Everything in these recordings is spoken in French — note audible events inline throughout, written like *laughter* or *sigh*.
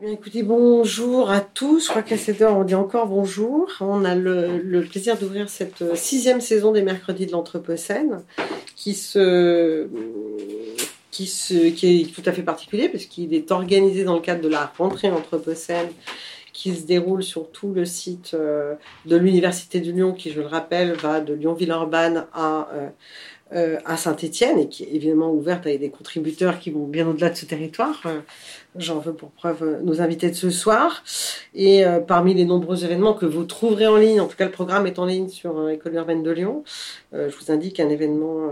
Eh bonjour à tous. Je crois qu'à cette heure, on dit encore bonjour. On a le, plaisir d'ouvrir cette sixième saison des mercredis de l'Anthropocène, qui se, qui se, qui est tout à fait particulier parce qu'il est organisé dans le cadre de la rentrée Anthropocène qui se déroule sur tout le site euh, de l'Université de Lyon, qui, je le rappelle, va de Lyon-Villeurbanne à euh, euh, à Saint-Étienne et qui est évidemment ouverte avec des contributeurs qui vont bien au-delà de ce territoire. Euh, j'en veux pour preuve euh, nos invités de ce soir. Et parmi les nombreux événements que vous trouverez en ligne, en tout cas le programme est en ligne sur École urbaine de Lyon, je vous indique un événement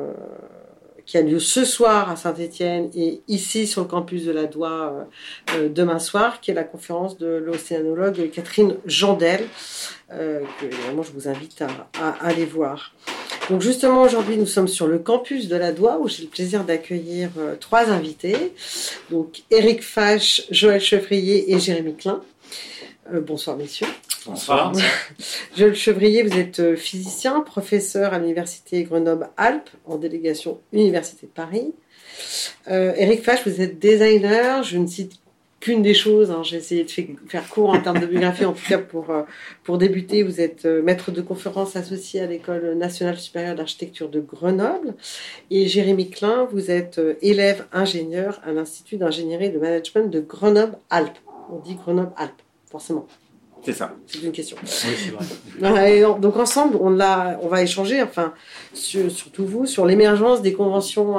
qui a lieu ce soir à Saint-Étienne et ici sur le campus de la Doua demain soir, qui est la conférence de l'océanologue Catherine Jandel, que évidemment je vous invite à aller voir. Donc justement aujourd'hui nous sommes sur le campus de la Doua où j'ai le plaisir d'accueillir euh, trois invités. Donc Eric Fache, Joël Chevrier et Jérémy Klein. Euh, bonsoir messieurs. Bonsoir. *laughs* Joël Chevrier, vous êtes euh, physicien, professeur à l'université Grenoble-Alpes en délégation Université de Paris. Eric Fache, vous êtes designer. Je ne cite qu'une des choses. Hein, j'ai essayé de faire court en termes de biographie, en tout cas pour, euh, pour débuter. Vous êtes euh, maître de conférence associé à l'École nationale supérieure d'architecture de Grenoble. Et Jérémy Klein, vous êtes euh, élève ingénieur à l'Institut d'ingénierie et de management de Grenoble-Alpes. On dit Grenoble-Alpes, forcément. C'est ça. C'est une question. Oui, c'est vrai. donc ensemble, on, a, on va échanger, enfin, surtout vous, sur l'émergence des conventions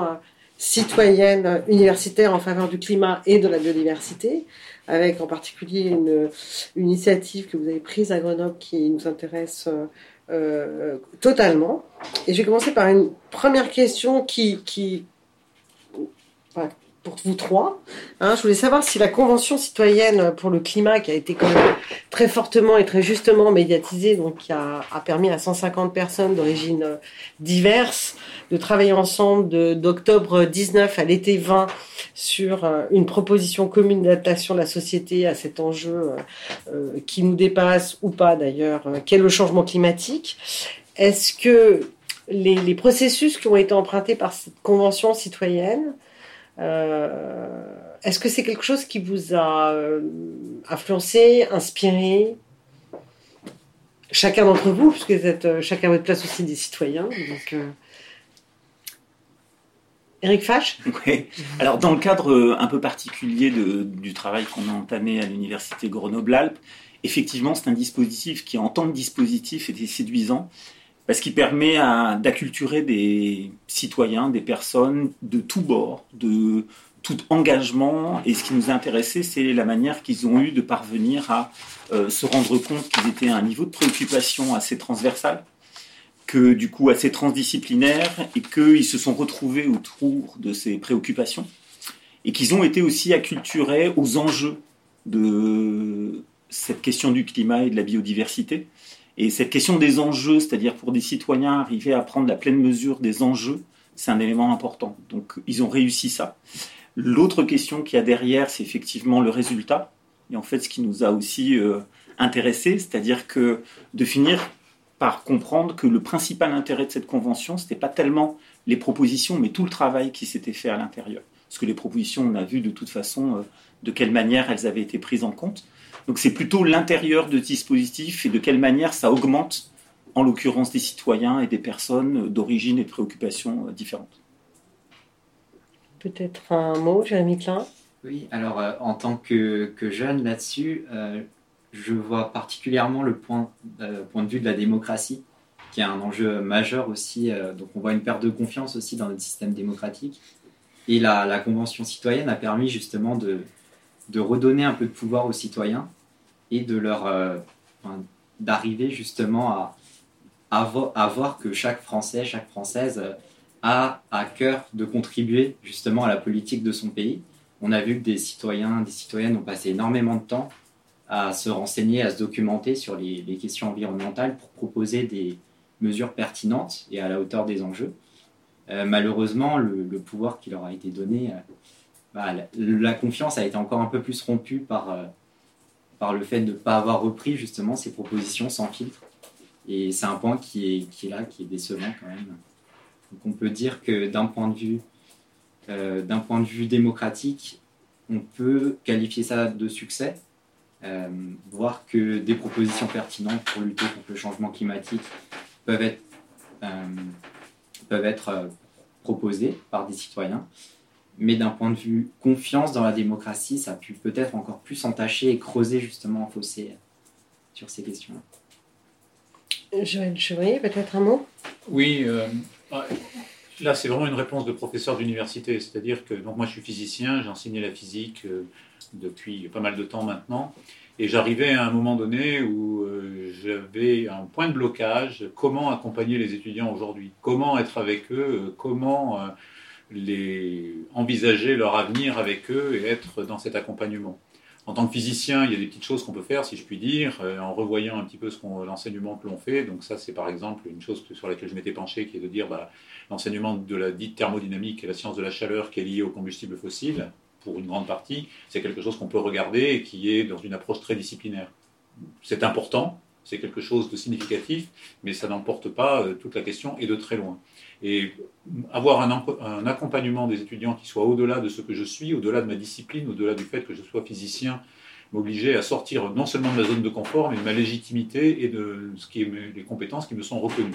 citoyenne universitaire en faveur du climat et de la biodiversité, avec en particulier une, initiative que vous avez prise à Grenoble qui nous intéresse euh, totalement. Et je vais commencer par une première question qui, qui pour vous trois. Hein, je voulais savoir si la Convention citoyenne pour le climat, qui a été très fortement et très justement médiatisée, donc qui a, permis à 150 personnes d'origine euh, diverses de travailler ensemble d'octobre 19 à l'été 20 sur euh, une proposition commune d'adaptation de la société à cet enjeu euh, qui nous dépasse ou pas d'ailleurs, qu'est le changement climatique. Est-ce que les, processus qui ont été empruntés par cette Convention citoyenne est-ce que c'est quelque chose qui vous a euh, influencé, inspiré? Chacun d'entre vous, puisque vous êtes euh, chacun à votre place aussi des citoyens. Eric Fache? *laughs* Oui. Alors, dans le cadre un peu particulier du travail qu'on a entamé à l'Université Grenoble-Alpes, effectivement, c'est un dispositif qui, en tant que dispositif, était séduisant parce qu'il permet d'acculturer des citoyens, des personnes de tous bords, de tout engagement. Et ce qui nous a intéressé, c'est la manière qu'ils ont eu de parvenir à euh, se rendre compte qu'ils étaient à un niveau de préoccupation assez transversal, que du coup assez transdisciplinaire, et qu'ils se sont retrouvés autour de ces préoccupations, et qu'ils ont été aussi acculturés aux enjeux de cette question du climat et de la biodiversité. Et cette question des enjeux, c'est-à-dire pour des citoyens arriver à prendre la pleine mesure des enjeux, c'est un élément important. Donc ils ont réussi ça. L'autre question qu'il y a derrière, c'est effectivement le résultat. Et en fait, ce qui nous a aussi euh, intéressés, c'est-à-dire que de finir par comprendre que le principal intérêt de cette convention, ce n'était pas tellement les propositions, mais tout le travail qui s'était fait à l'intérieur. Parce que les propositions, on a vu de toute façon euh, de quelle manière elles avaient été prises en compte. Donc c'est plutôt l'intérieur de dispositif et de quelle manière ça augmente, en l'occurrence des citoyens et des personnes d'origine et de préoccupations euh, différentes. Peut-être un mot, Jérémy Klein? Oui, alors euh, en tant que, jeune là-dessus, euh, je vois particulièrement le point, point de vue de la démocratie, qui est un enjeu majeur aussi. donc on voit une perte de confiance aussi dans notre système démocratique. Et la, la Convention citoyenne a permis justement de, de redonner un peu de pouvoir aux citoyens et de leur euh, d'arriver justement à, voir que chaque Français, chaque Française euh, a à cœur de contribuer justement à la politique de son pays. On a vu que des citoyens, des citoyennes ont passé énormément de temps à se renseigner, à se documenter sur les, questions environnementales pour proposer des mesures pertinentes et à la hauteur des enjeux. Euh, malheureusement, le, pouvoir qui leur a été donné bah, la, confiance a été encore un peu plus rompue par, euh, par le fait de ne pas avoir repris justement ces propositions sans filtre. Et c'est un point qui est, qui est là, qui est décevant quand même. Donc on peut dire que d'un point de vue, euh, point de vue démocratique, on peut qualifier ça de succès, euh, voir que des propositions pertinentes pour lutter contre le changement climatique peuvent être, euh, peuvent être proposées par des citoyens. Mais d'un point de vue confiance dans la démocratie, ça a pu peut-être encore plus entacher et creuser justement un fossé sur ces questions-là. Joël Chevrier, peut-être un mot? Oui, ah, là c'est vraiment une réponse de professeur d'université, c'est-à-dire que donc moi je suis physicien, j'ai enseigné la physique depuis pas mal de temps maintenant. Et j'arrivais à un moment donné où euh, j'avais un point de blocage, comment accompagner les étudiants aujourd'hui, comment être avec eux, euh, comment euh, les envisager leur avenir avec eux et être dans cet accompagnement. En tant que physicien, il y a des petites choses qu'on peut faire, si je puis dire, en revoyant un petit peu l'enseignement que l'on fait. Donc ça, c'est par exemple une chose sur laquelle je m'étais penché, qui est de dire bah, l'enseignement de la dite thermodynamique et la science de la chaleur qui est liée aux combustibles fossiles pour une grande partie, c'est quelque chose qu'on peut regarder et qui est dans une approche très disciplinaire. C'est important, c'est quelque chose de significatif, mais ça n'emporte pas euh, toute la question et de très loin. Et avoir un, accompagnement des étudiants qui soit au-delà de ce que je suis, au-delà de ma discipline, au-delà du fait que je sois physicien, m'obliger à sortir non seulement de ma zone de confort, mais de ma légitimité et de ce qui est les compétences qui me sont reconnues.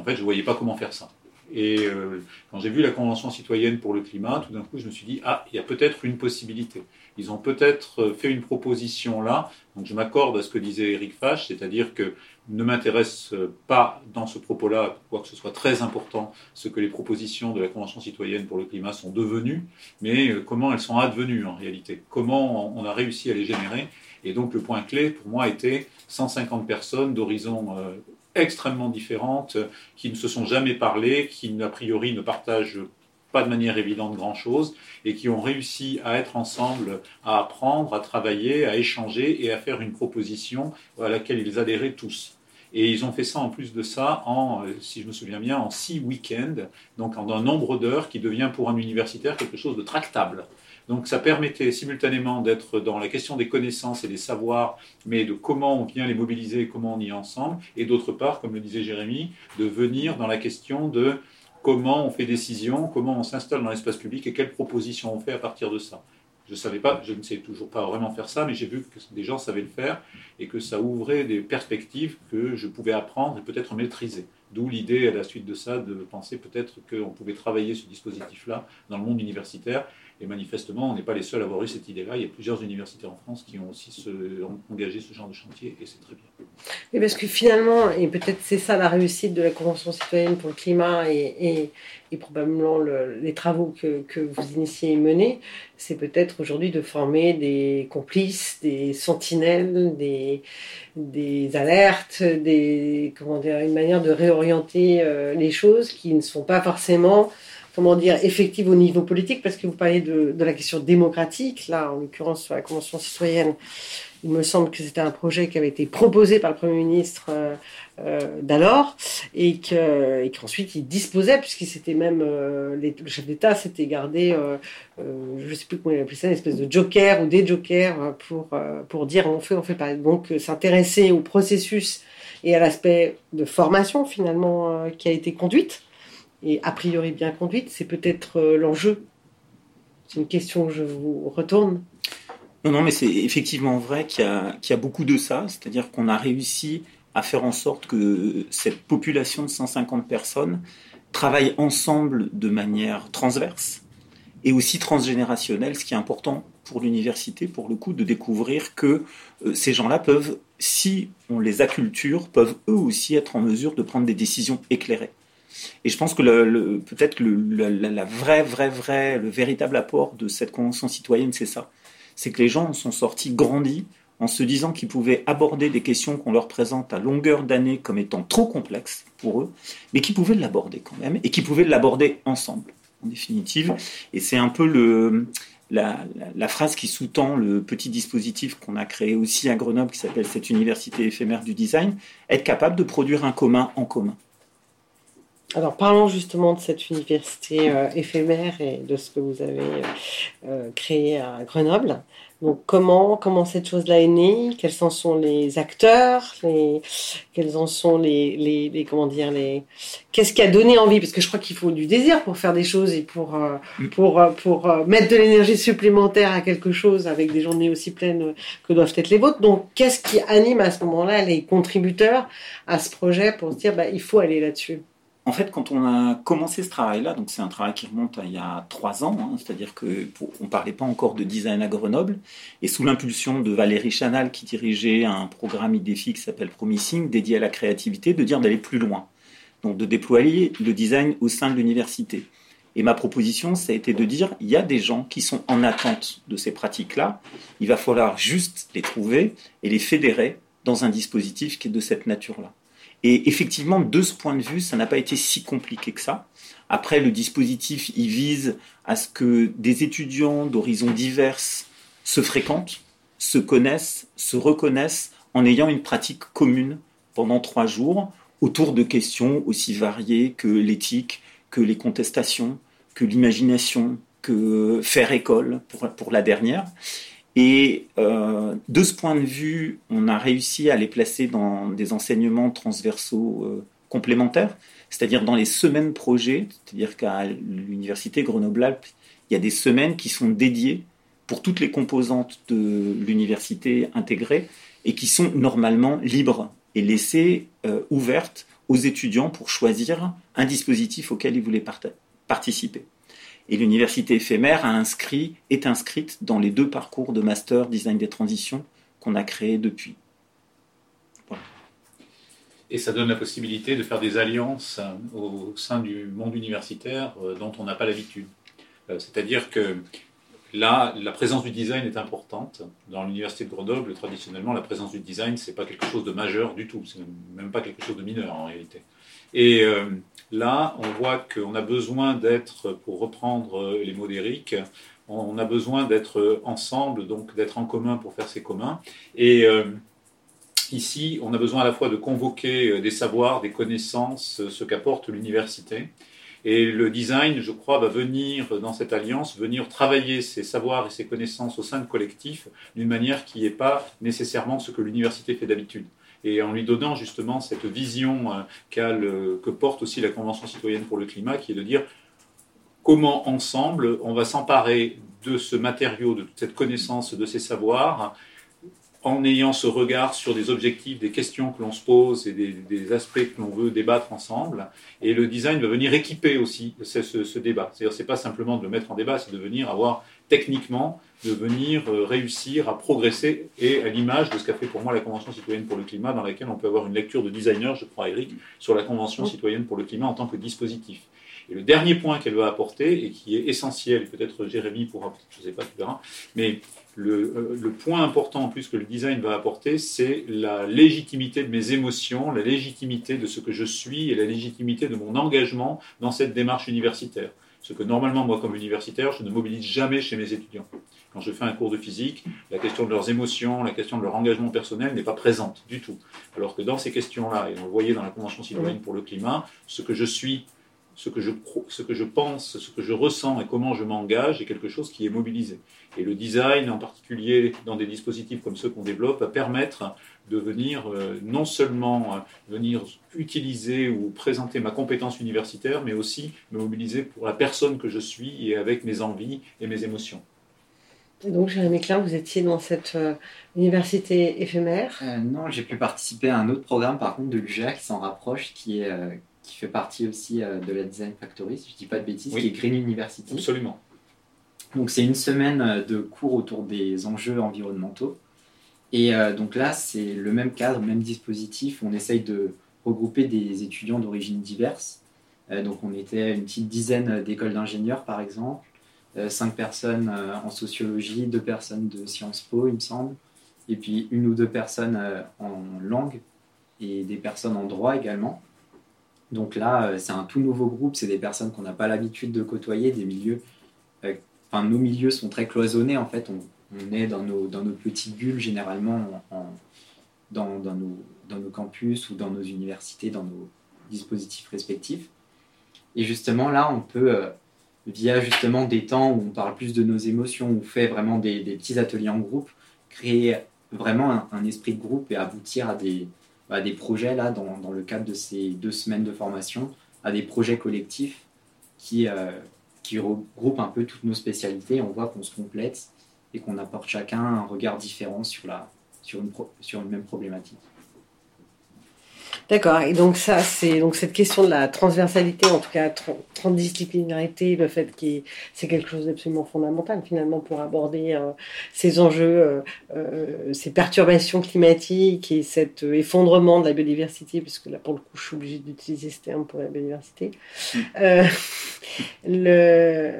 En fait, je ne voyais pas comment faire ça. Et euh, quand j'ai vu la Convention citoyenne pour le climat, tout d'un coup, je me suis dit, ah, il y a peut-être une possibilité. Ils ont peut-être euh, fait une proposition là. Donc je m'accorde à ce que disait Eric Fache, c'est-à-dire que ne m'intéresse pas dans ce propos-là, quoi que ce soit très important, ce que les propositions de la Convention citoyenne pour le climat sont devenues, mais euh, comment elles sont advenues en réalité, comment on a réussi à les générer. Et donc le point clé pour moi était 150 personnes d'horizons extrêmement différentes, qui ne se sont jamais parlé, qui a priori ne partagent pas de manière évidente grand-chose, et qui ont réussi à être ensemble, à apprendre, à travailler, à échanger et à faire une proposition à laquelle ils adhéraient tous. Et ils ont fait ça en plus de ça en, si je me souviens bien, en six week-ends, donc en un nombre d'heures qui devient pour un universitaire quelque chose de tractable. Donc ça permettait simultanément d'être dans la question des connaissances et des savoirs, mais de comment on vient les mobiliser et comment on y est ensemble, et d'autre part, comme le disait Jérémy, de venir dans la question de comment on fait décision, comment on s'installe dans l'espace public et quelles propositions on fait à partir de ça. Je savais pas, je ne sais toujours pas vraiment faire ça, mais j'ai vu que des gens savaient le faire et que ça ouvrait des perspectives que je pouvais apprendre et peut-être maîtriser. D'où l'idée à la suite de ça de penser peut-être qu'on pouvait travailler ce dispositif-là dans le monde universitaire et manifestement, on n'est pas les seuls à avoir eu cette idée-là. Il y a plusieurs universités en France qui ont aussi engagé ce genre de chantier et c'est très bien. Oui, parce que finalement, et peut-être c'est ça la réussite de la Convention citoyenne pour le climat et, probablement les travaux que, que, vous initiez et menez, c'est peut-être aujourd'hui de former des complices, des sentinelles, des, des alertes, des, comment dire, une manière de réorienter euh, les choses qui ne sont pas forcément comment dire, effective au niveau politique, parce que vous parlez de, la question démocratique, là, en l'occurrence sur la Convention citoyenne, il me semble que c'était un projet qui avait été proposé par le Premier ministre euh, euh, d'alors, et qu'ensuite il disposait, puisqu'il s'était même, euh, le chef d'État s'était gardé, je ne sais plus comment il appelait ça, une espèce de joker ou des jokers pour, pour dire on fait, on fait pas. Donc s'intéresser au processus et à l'aspect de formation finalement qui a été conduite et a priori bien conduite, c'est peut-être euh, l'enjeu. C'est une question que je vous retourne. Non, non, mais c'est effectivement vrai qu'il y, a beaucoup de ça, c'est-à-dire qu'on a réussi à faire en sorte que cette population de 150 personnes travaille ensemble de manière transverse et aussi transgénérationnelle, ce qui est important pour l'université, pour le coup, de découvrir que euh, ces gens-là peuvent, si on les acculture, peuvent eux aussi être en mesure de prendre des décisions éclairées. Et je pense que peut-être le, le véritable apport de cette convention citoyenne, c'est ça. C'est que les gens sont sortis grandis en se disant qu'ils pouvaient aborder des questions qu'on leur présente à longueur d'année comme étant trop complexes pour eux, mais qu'ils pouvaient l'aborder quand même, et qu'ils pouvaient l'aborder ensemble, en définitive. Et c'est un peu la, phrase qui sous-tend le petit dispositif qu'on a créé aussi à Grenoble, qui s'appelle cette université éphémère du design, être capable de produire un commun en commun. Alors parlons justement de cette université euh, éphémère et de ce que vous avez euh, créé à Grenoble. Donc comment comment cette chose-là est née? Quels en sont les acteurs? Les, Quels en sont les, les, comment dire les Qu'est-ce qui a donné envie? Parce que je crois qu'il faut du désir pour faire des choses et pour euh, mm. pour pour mettre de l'énergie supplémentaire à quelque chose avec des journées aussi pleines que doivent être les vôtres. Donc qu'est-ce qui anime à ce moment-là les contributeurs à ce projet pour se dire bah il faut aller là-dessus? En fait, quand on a commencé ce travail-là, donc c'est un travail qui remonte à il y a trois ans, hein, c'est-à-dire qu'on ne parlait pas encore de design à Grenoble, et sous l'impulsion de Valérie Chanal, qui dirigeait un programme IDEFI qui s'appelle Promising, dédié à la créativité, de dire d'aller plus loin, donc de déployer le design au sein de l'université. Et ma proposition, ça a été de dire, il y a des gens qui sont en attente de ces pratiques-là, il va falloir juste les trouver et les fédérer dans un dispositif qui est de cette nature-là. Et effectivement, de ce point de vue, ça n'a pas été si compliqué que ça. Après, le dispositif, il vise à ce que des étudiants d'horizons divers se fréquentent, se connaissent, se reconnaissent en ayant une pratique commune pendant trois jours autour de questions aussi variées que l'éthique, que les contestations, que l'imagination, que faire école pour, pour la dernière. Et euh, de ce point de vue, on a réussi à les placer dans des enseignements transversaux euh, complémentaires, c'est-à-dire dans les semaines projets, c'est-à-dire qu'à l'université Grenoble-Alpes, il y a des semaines qui sont dédiées pour toutes les composantes de l'université intégrée et qui sont normalement libres et laissées euh, ouvertes aux étudiants pour choisir un dispositif auquel ils voulaient participer. Et l'université éphémère a inscrit, est inscrite dans les deux parcours de master design des transitions qu'on a créés depuis. Et ça donne la possibilité de faire des alliances euh, au sein du monde universitaire euh, dont on n'a pas l'habitude. Euh, c'est-à-dire que là, la présence du design est importante. Dans l'université de Grenoble, traditionnellement, la présence du design, c'est pas quelque chose de majeur du tout. C'est même pas quelque chose de mineur en réalité. Et Là, on voit qu'on a besoin d'être, pour reprendre les mots d'Éric, on a besoin d'être ensemble, donc d'être en commun pour faire ces communs. Et euh, ici, on a besoin à la fois de convoquer euh, des savoirs, des connaissances, euh, ce qu'apporte l'université. Et le design, je crois, va venir dans cette alliance, venir travailler ces savoirs et ces connaissances au sein de collectifs d'une manière qui n'est pas nécessairement ce que l'université fait d'habitude et en lui donnant justement cette vision euh, que porte aussi la Convention citoyenne pour le climat, qui est de dire comment ensemble on va s'emparer de ce matériau, de cette connaissance, de ces savoirs, en ayant ce regard sur des objectifs, des questions que l'on se pose et des, aspects que l'on veut débattre ensemble. Et le design va venir équiper aussi ce, ce débat. C'est-à-dire, c'est pas simplement de le mettre en débat, c'est de venir avoir techniquement de venir euh, réussir à progresser et à l'image de ce qu'a fait pour moi la Convention citoyenne pour le climat, dans laquelle on peut avoir une lecture de designer, je crois, Eric, sur la Convention citoyenne pour le climat en tant que dispositif. Et le dernier point qu'elle va apporter, et qui est essentiel, et peut-être Jérémy pourra, je ne sais pas, tu verras, mais le, euh, le, point important en plus que le design va apporter, c'est la légitimité de mes émotions, la légitimité de ce que je suis et la légitimité de mon engagement dans cette démarche universitaire. Ce que normalement, moi, comme universitaire, je ne mobilise jamais chez mes étudiants. Quand je fais un cours de physique, la question de leurs émotions, la question de leur engagement personnel n'est pas présente du tout. Alors que dans ces questions-là, et on le voyait dans la Convention citoyenne pour le climat, ce que je suis, ce que je, ce que je pense, ce que je ressens et comment je m'engage est quelque chose qui est mobilisé. Et le design, en particulier dans des dispositifs comme ceux qu'on développe, va permettre de venir euh, non seulement euh, venir utiliser ou présenter ma compétence universitaire, mais aussi me mobiliser pour la personne que je suis et avec mes envies et mes émotions. Donc, Jérémy Klein, vous étiez dans cette euh, université éphémère Non, j'ai pu participer à un autre programme, par contre, de l'UGA qui s'en rapproche, qui, est, qui fait partie aussi de la Design Factory, si je ne dis pas de bêtises, qui est Green University. Absolument. Donc, c'est une semaine de cours autour des enjeux environnementaux. Et euh, donc là, c'est le même cadre, même dispositif. On essaye de regrouper des étudiants d'origine diverses. Euh, donc on était une petite dizaine d'écoles d'ingénieurs, par exemple, euh, cinq personnes en sociologie, deux personnes de Sciences Po, il me semble, et puis une ou deux personnes en langue et des personnes en droit également. Donc là, c'est un tout nouveau groupe, c'est des personnes qu'on n'a pas l'habitude de côtoyer, des milieux. Enfin, nos milieux sont très cloisonnés en fait. On, est dans nos, dans nos petites bulles généralement dans, dans, nos, dans nos campus ou dans nos universités, dans nos dispositifs respectifs. Et justement, là, on peut, euh, via justement des temps où on parle plus de nos émotions, où on fait vraiment des, petits ateliers en groupe, créer vraiment un, esprit de groupe et aboutir à des, à des projets, là, dans, le cadre de ces deux semaines de formation, à des projets collectifs qui, euh, qui regroupent un peu toutes nos spécialités. On voit qu'on se complète et qu'on apporte chacun un regard différent sur, la, sur une même problématique. D'accord. Et donc ça, c'est donc cette question de la transversalité, en tout cas transdisciplinarité, le fait que c'est quelque chose d'absolument fondamental finalement pour aborder euh, ces enjeux, euh, euh, ces perturbations climatiques et cet effondrement de la biodiversité, puisque là pour le coup, je suis obligée d'utiliser ce terme pour la biodiversité. Mm. le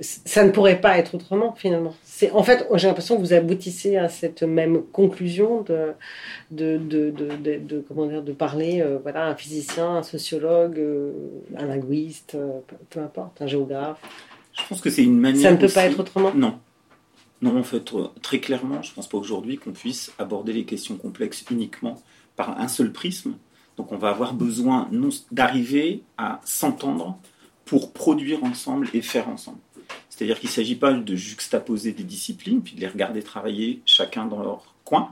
ça ne pourrait pas être autrement finalement. C'est en fait, j'ai l'impression que vous aboutissez à cette même conclusion de de, de, de, de comment dire de parler euh, voilà un physicien, un sociologue, euh, un linguiste, euh, peu, importe, un géographe. Je pense que c'est une manière. Ça ne peut pas être autrement? Non. Non, en fait, très clairement, je ne pense pas aujourd'hui qu'on puisse aborder les questions complexes uniquement par un seul prisme. Donc, on va avoir besoin d'arriver à s'entendre pour produire ensemble et faire ensemble. C'est-à-dire qu'il ne s'agit pas de juxtaposer des disciplines, puis de les regarder travailler chacun dans leur coin.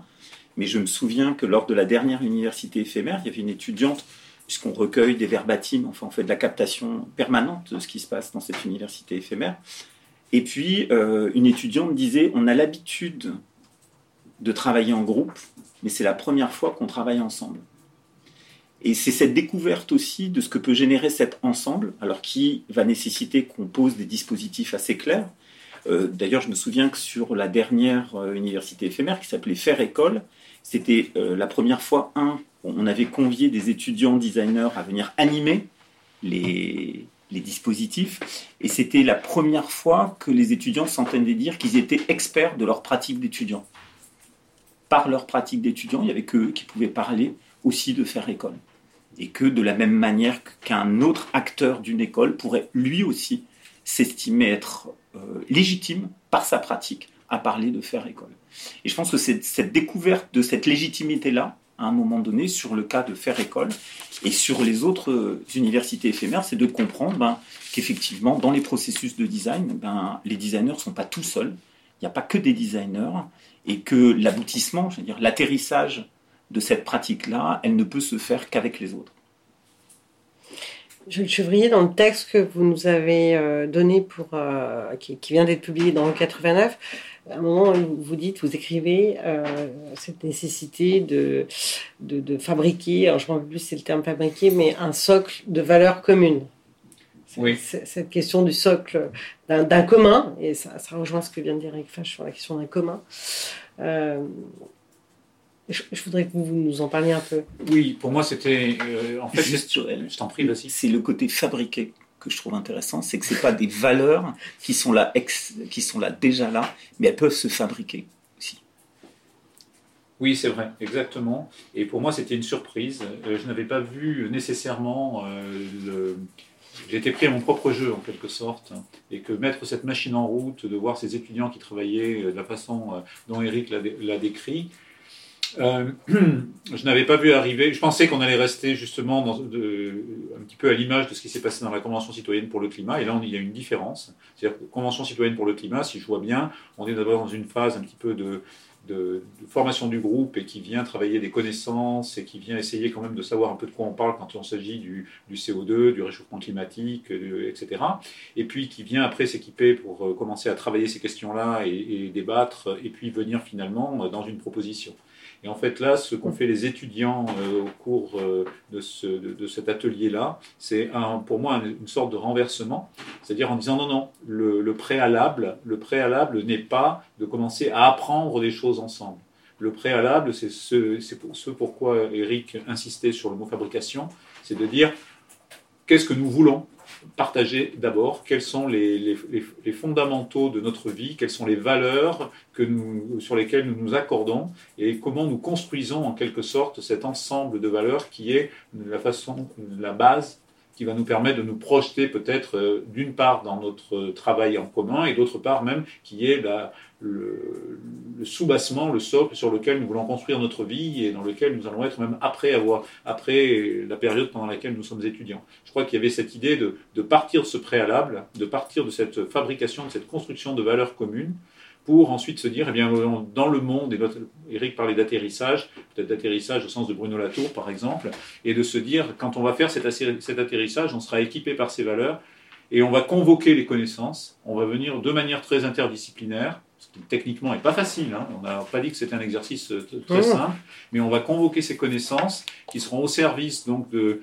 Mais je me souviens que lors de la dernière université éphémère, il y avait une étudiante, puisqu'on recueille des verbatims, enfin on fait de la captation permanente de ce qui se passe dans cette université éphémère. Et puis euh, une étudiante disait, on a l'habitude de travailler en groupe, mais c'est la première fois qu'on travaille ensemble. Et c'est cette découverte aussi de ce que peut générer cet ensemble, alors qui va nécessiter qu'on pose des dispositifs assez clairs. Euh, d'ailleurs, je me souviens que sur la dernière euh, université éphémère qui s'appelait Faire École, c'était euh, la première fois, un, on avait convié des étudiants designers à venir animer les, les dispositifs, et c'était la première fois que les étudiants s'entendaient dire qu'ils étaient experts de leur pratique d'étudiant. Par leur pratique d'étudiant, il n'y avait qu'eux qui pouvaient parler aussi de faire école et que de la même manière qu'un autre acteur d'une école pourrait lui aussi s'estimer être euh, légitime par sa pratique à parler de faire école. Et je pense que cette découverte de cette légitimité-là, à un moment donné, sur le cas de faire école et sur les autres euh, universités éphémères, c'est de comprendre ben, qu'effectivement, dans les processus de design, ben, les designers ne sont pas tout seuls, il n'y a pas que des designers, et que l'aboutissement, je veux dire, l'atterrissage de cette pratique-là, elle ne peut se faire qu'avec les autres. Jules Chevrier, dans le texte que vous nous avez euh, donné, pour, euh, qui, vient d'être publié dans le 89, à un moment, vous dites, vous écrivez euh, cette nécessité de, de, fabriquer, alors je ne sais plus si c'est le terme fabriquer, mais un socle de valeurs communes. Oui. Cette question du socle d'un commun, et ça, ça, rejoint ce que vient de dire Eric Fache sur la question d'un commun. Je, voudrais que vous nous en parliez un peu. Oui, pour moi, c'était. Euh, en fait, je t'en prie, C'est le côté fabriqué que je trouve intéressant, c'est que ce pas des valeurs qui sont, là qui sont là déjà là, mais elles peuvent se fabriquer aussi. Oui, c'est vrai, exactement. Et pour moi, c'était une surprise. Euh, je n'avais pas vu nécessairement euh, le... J'étais pris à mon propre jeu en quelque sorte, et que mettre cette machine en route, de voir ces étudiants qui travaillaient de la façon dont Eric l'a décrit, euh, *clears throat* je n'avais pas vu arriver. Je pensais qu'on allait rester justement dans, un petit peu à l'image de ce qui s'est passé dans la Convention citoyenne pour le climat. Et là, il y a une différence. C'est-à-dire que Convention citoyenne pour le climat, si je vois bien, on est d'abord dans une phase un petit peu de, de, formation du groupe et qui vient travailler des connaissances et qui vient essayer quand même de savoir un peu de quoi on parle quand il s'agit du, du, CO2, du réchauffement climatique, etc. Et puis qui vient après s'équiper pour euh, commencer à travailler ces questions-là et, débattre et puis venir finalement dans une proposition. Et en fait, là, ce qu'ont fait les étudiants euh, au cours euh, de, ce, de, cet atelier-là, c'est pour moi une sorte de renversement, c'est-à-dire en disant non, non, le, préalable, le préalable n'est pas de commencer à apprendre des choses ensemble. Le préalable, c'est ce, pour, ce pourquoi Eric insistait sur le mot fabrication, c'est de dire qu'est-ce que nous voulons partager d'abord? Quels sont les, fondamentaux de notre vie, quelles sont les valeurs sur lesquelles nous nous accordons? Et comment nous construisons en quelque sorte cet ensemble de valeurs qui est la façon, la base qui va nous permettre de nous projeter peut-être euh, d'une part dans notre travail en commun et d'autre part même qui est la, le, le soubassement, le socle sur lequel nous voulons construire notre vie et dans lequel nous allons être même après avoir après la période pendant laquelle nous sommes étudiants. Je crois qu'il y avait cette idée de, de partir de ce préalable, de partir de cette fabrication, de cette construction de valeurs communes pour ensuite se dire, eh bien, dans le monde, et Eric parlait d'atterrissage, peut-être d'atterrissage au sens de Bruno Latour par exemple, et de se dire, quand on va faire cet, atterrissage, on sera équipé par ces valeurs, et on va convoquer les connaissances, on va venir de manière très interdisciplinaire, ce qui techniquement n'est pas facile, hein. on n'a pas dit que c'était un exercice euh, très simple, mais on va convoquer ces connaissances qui seront au service donc de,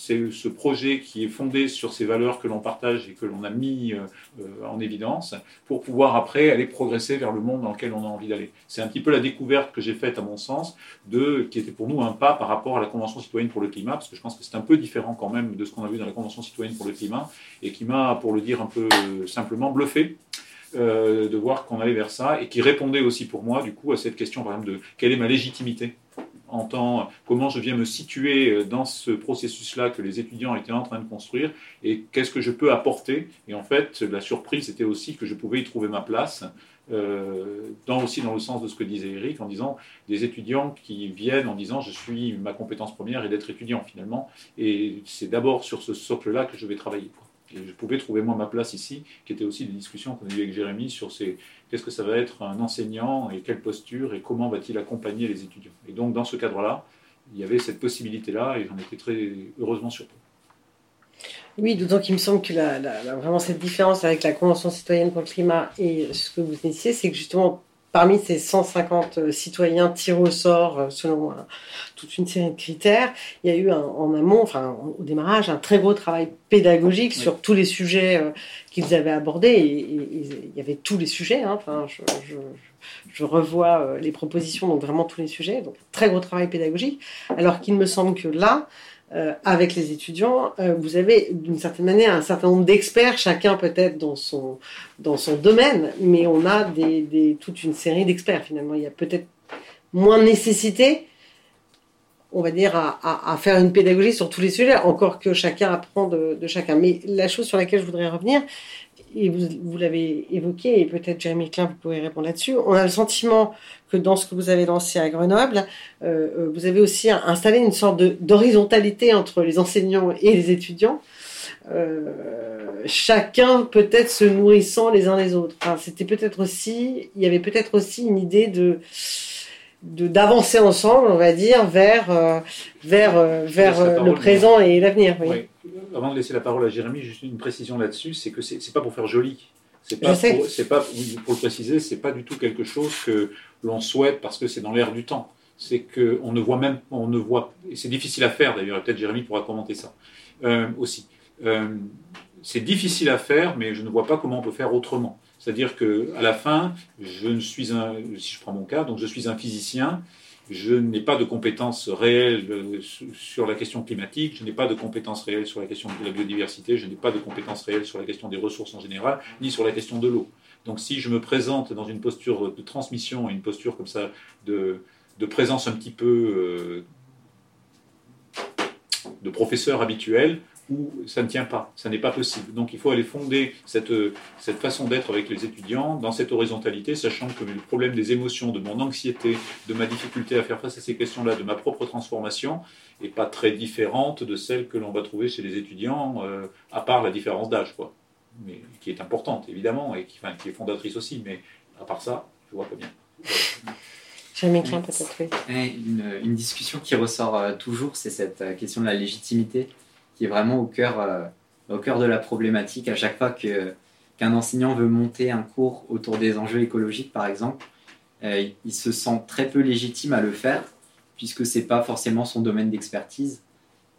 c'est ce projet qui est fondé sur ces valeurs que l'on partage et que l'on a mis euh, en évidence pour pouvoir après aller progresser vers le monde dans lequel on a envie d'aller. C'est un petit peu la découverte que j'ai faite à mon sens de qui était pour nous un pas par rapport à la Convention citoyenne pour le climat parce que je pense que c'est un peu différent quand même de ce qu'on a vu dans la Convention citoyenne pour le climat et qui m'a pour le dire un peu simplement bluffé. Euh, de voir qu'on allait vers ça et qui répondait aussi pour moi du coup à cette question par exemple de quelle est ma légitimité en tant comment je viens me situer euh, dans ce processus-là que les étudiants étaient en train de construire et qu'est-ce que je peux apporter. Et en fait, la surprise était aussi que je pouvais y trouver ma place, euh, dans, aussi dans le sens de ce que disait Eric, en disant des étudiants qui viennent en disant je suis ma compétence première et d'être étudiant finalement. Et c'est d'abord sur ce socle-là que je vais travailler. Je pouvais trouver moi ma place ici, qui était aussi des discussions qu'on a eues avec Jérémy sur ces, qu'est-ce que ça va être un enseignant et quelle posture et comment va-t-il accompagner les étudiants. Et donc dans ce cadre-là, il y avait cette possibilité-là et j'en étais très heureusement surpris. Oui, d'autant qu'il me semble que la, vraiment cette différence avec la Convention citoyenne pour le climat et ce que vous initiez, c'est que justement parmi ces 150 euh, citoyens tirés au sort euh, selon toute une série de critères, il y a eu en amont, enfin au démarrage, un très gros travail pédagogique sur tous les sujets euh, qu'ils avaient abordés. Et, il y avait tous les sujets. Hein, enfin, je, revois les propositions, donc vraiment tous les sujets. Donc très gros travail pédagogique. Alors qu'il me semble que là, euh, avec les étudiants, euh, vous avez d'une certaine manière un certain nombre d'experts, chacun peut-être dans son, dans son domaine, mais on a toute une série d'experts finalement. Il y a peut-être moins nécessité, on va dire, à, à, faire une pédagogie sur tous les sujets, encore que chacun apprend de chacun. Mais la chose sur laquelle je voudrais revenir, et vous, vous l'avez évoqué, et peut-être Jérémy Klein, vous pouvez répondre là-dessus, on a le sentiment que dans ce que vous avez lancé à Grenoble, euh, euh vous avez aussi installé une sorte d'horizontalité entre les enseignants et les étudiants, euh, chacun peut-être se nourrissant les uns les autres. Enfin, C'était peut-être aussi, il y avait peut-être aussi une idée de d'avancer ensemble, on va dire, vers, vers, vers le présent et l'avenir. Oui. Avant de laisser la parole à Jérémy, juste une précision là-dessus, c'est que c'est pas pour faire joli. C'est pas, pour, c'est pas pour le préciser, c'est pas du tout quelque chose que l'on souhaite parce que c'est dans l'air du temps. C'est que on ne voit même, on ne voit, et c'est difficile à faire d'ailleurs. Peut-être Jérémy pourra commenter ça aussi. c'est difficile à faire, mais je ne vois pas comment on peut faire autrement. C'est-à-dire que à la fin, je ne suis un, si je prends mon cas, donc je suis un physicien, je n'ai pas de compétences réelles euh, sur la question climatique, je n'ai pas de compétences réelles sur la question de la biodiversité, je n'ai pas de compétences réelles sur la question des ressources en général, ni sur la question de l'eau. Donc si je me présente dans une posture de transmission, une posture comme ça de, présence un petit peu euh, de professeur habituel, où ça ne tient pas, ça n'est pas possible. Donc il faut aller fonder cette, cette façon d'être avec les étudiants dans cette horizontalité, sachant que le problème des émotions, de mon anxiété, de ma difficulté à faire face à ces questions-là, de ma propre transformation, n'est pas très différente de celle que l'on va trouver chez les étudiants, euh, à part la différence d'âge, quoi. Mais qui est importante, évidemment, et qui, enfin, qui est fondatrice aussi, mais à part ça, je vois pas bien. peut-être, Une, une, discussion qui ressort euh, toujours, c'est cette euh, question de la légitimité qui est vraiment au cœur, euh, au cœur de la problématique. À chaque fois que, qu'un enseignant veut monter un cours autour des enjeux écologiques, par exemple, euh, il se sent très peu légitime à le faire, puisque ce n'est pas forcément son domaine d'expertise.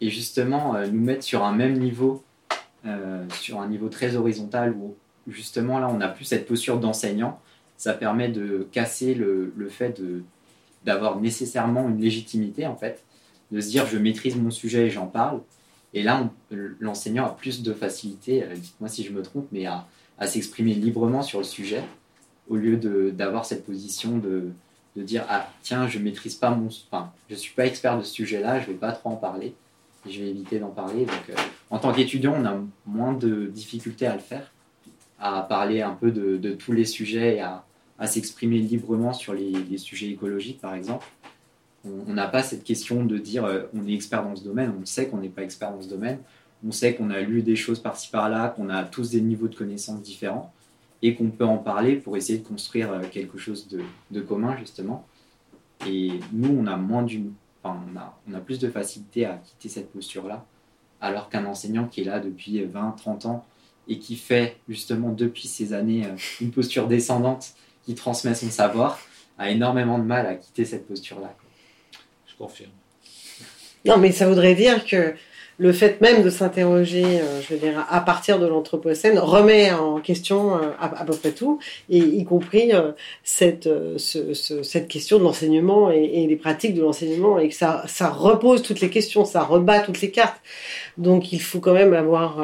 Et justement, euh, nous mettre sur un même niveau, sur un niveau très horizontal, où justement là, on n'a plus cette posture d'enseignant, ça permet de casser le, le fait d'avoir nécessairement une légitimité, en fait, de se dire je maîtrise mon sujet et j'en parle, et là, l'enseignant a plus de facilité, euh, dites-moi si je me trompe, mais à, s'exprimer librement sur le sujet, au lieu d'avoir cette position de, de, dire Ah, tiens, je maîtrise pas mon. Enfin, je suis pas expert de ce sujet-là, je vais pas trop en parler. je vais éviter d'en parler. Donc, euh, en tant qu'étudiant, on a moins de difficultés à le faire, à parler un peu de, tous les sujets et à, s'exprimer librement sur les, sujets écologiques, par exemple. On n'a pas cette question de dire euh, on est expert dans ce domaine, on sait qu'on n'est pas expert dans ce domaine, on sait qu'on a lu des choses par-ci par-là, qu'on a tous des niveaux de connaissances différents et qu'on peut en parler pour essayer de construire euh, quelque chose de, commun, justement. Et nous, on a moins. Enfin, on a, plus de facilité à quitter cette posture-là, alors qu'un enseignant qui est là depuis 20, 30 ans et qui fait justement depuis ces années euh, une posture descendante, qui transmet son savoir, a énormément de mal à quitter cette posture-là. Non, mais ça voudrait dire que le fait même de s'interroger, euh, je veux dire, à partir de l'anthropocène, remet en question euh, à, peu près tout, y compris euh, cette, question de l'enseignement et, les pratiques de l'enseignement, et que ça repose toutes les questions, ça rebat toutes les cartes. Donc il faut quand même avoir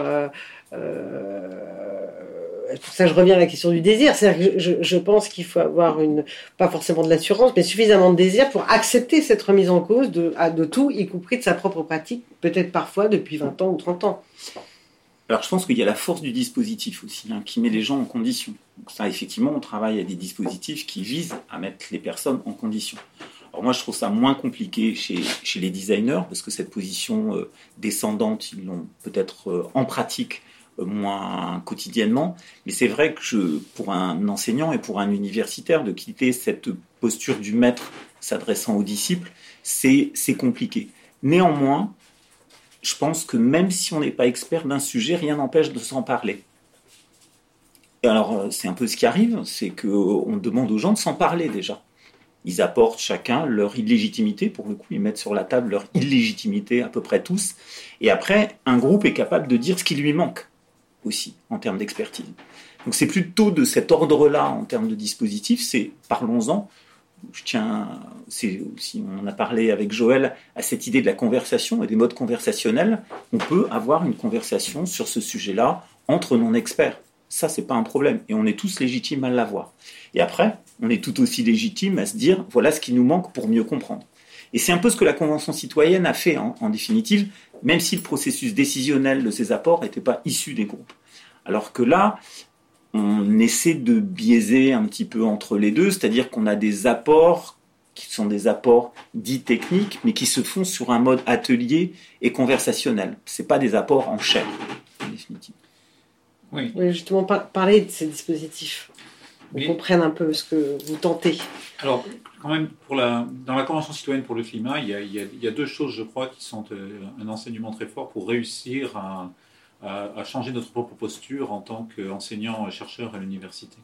pour ça je reviens à la question du désir. C'est-à-dire je, pense qu'il faut avoir une, pas forcément de l'assurance, mais suffisamment de désir pour accepter cette remise en cause de, tout, y compris de sa propre pratique, peut-être parfois depuis 20 ans ou 30 ans. Alors je pense qu'il y a la force du dispositif aussi, hein, qui met les gens en condition. Donc ça, effectivement, on travaille à des dispositifs qui visent à mettre les personnes en condition. Alors moi, je trouve ça moins compliqué chez, chez les designers, parce que cette position euh, descendante, ils l'ont peut-être euh, en pratique moins quotidiennement. Mais c'est vrai que pour un enseignant et pour un universitaire, de quitter cette posture du maître s'adressant aux disciples, c'est compliqué. Néanmoins, je pense que même si on n'est pas expert d'un sujet, rien n'empêche de s'en parler. Alors, euh, c'est un peu ce qui arrive, c'est qu'on demande aux gens de s'en parler déjà. Ils apportent chacun leur illégitimité, pour le coup, ils mettent sur la table leur illégitimité à peu près tous. Et après, un groupe est capable de dire ce qui lui manque aussi en termes d'expertise. Donc c'est plutôt de cet ordre-là en termes de dispositif, c'est parlons-en. Je tiens, c'est aussi, on a parlé avec Joël à cette idée de la conversation et des modes conversationnels. On peut avoir une conversation sur ce sujet-là entre non-experts. Ça, c'est pas un problème. Et on est tous légitimes à l'avoir. Et après, on est tout aussi légitime à se dire voilà ce qui nous manque pour mieux comprendre. Et c'est un peu ce que la Convention citoyenne a fait hein, en définitive, même si le processus décisionnel de ces apports n'était pas issu des groupes. Alors que là, on essaie de biaiser un petit peu entre les deux, c'est-à-dire qu'on a des apports qui sont des apports dits techniques, mais qui se font sur un mode atelier et conversationnel. Ce pas des apports en chair, en définitive. Oui. oui justement, parler de ces dispositifs. On comprenne un peu ce que vous tentez. Alors, quand même, dans la Convention citoyenne pour le climat, il y, a, deux choses, je crois, qui sont euh, un enseignement très fort pour réussir à, changer notre propre posture en tant qu'enseignant-chercheur à l'université.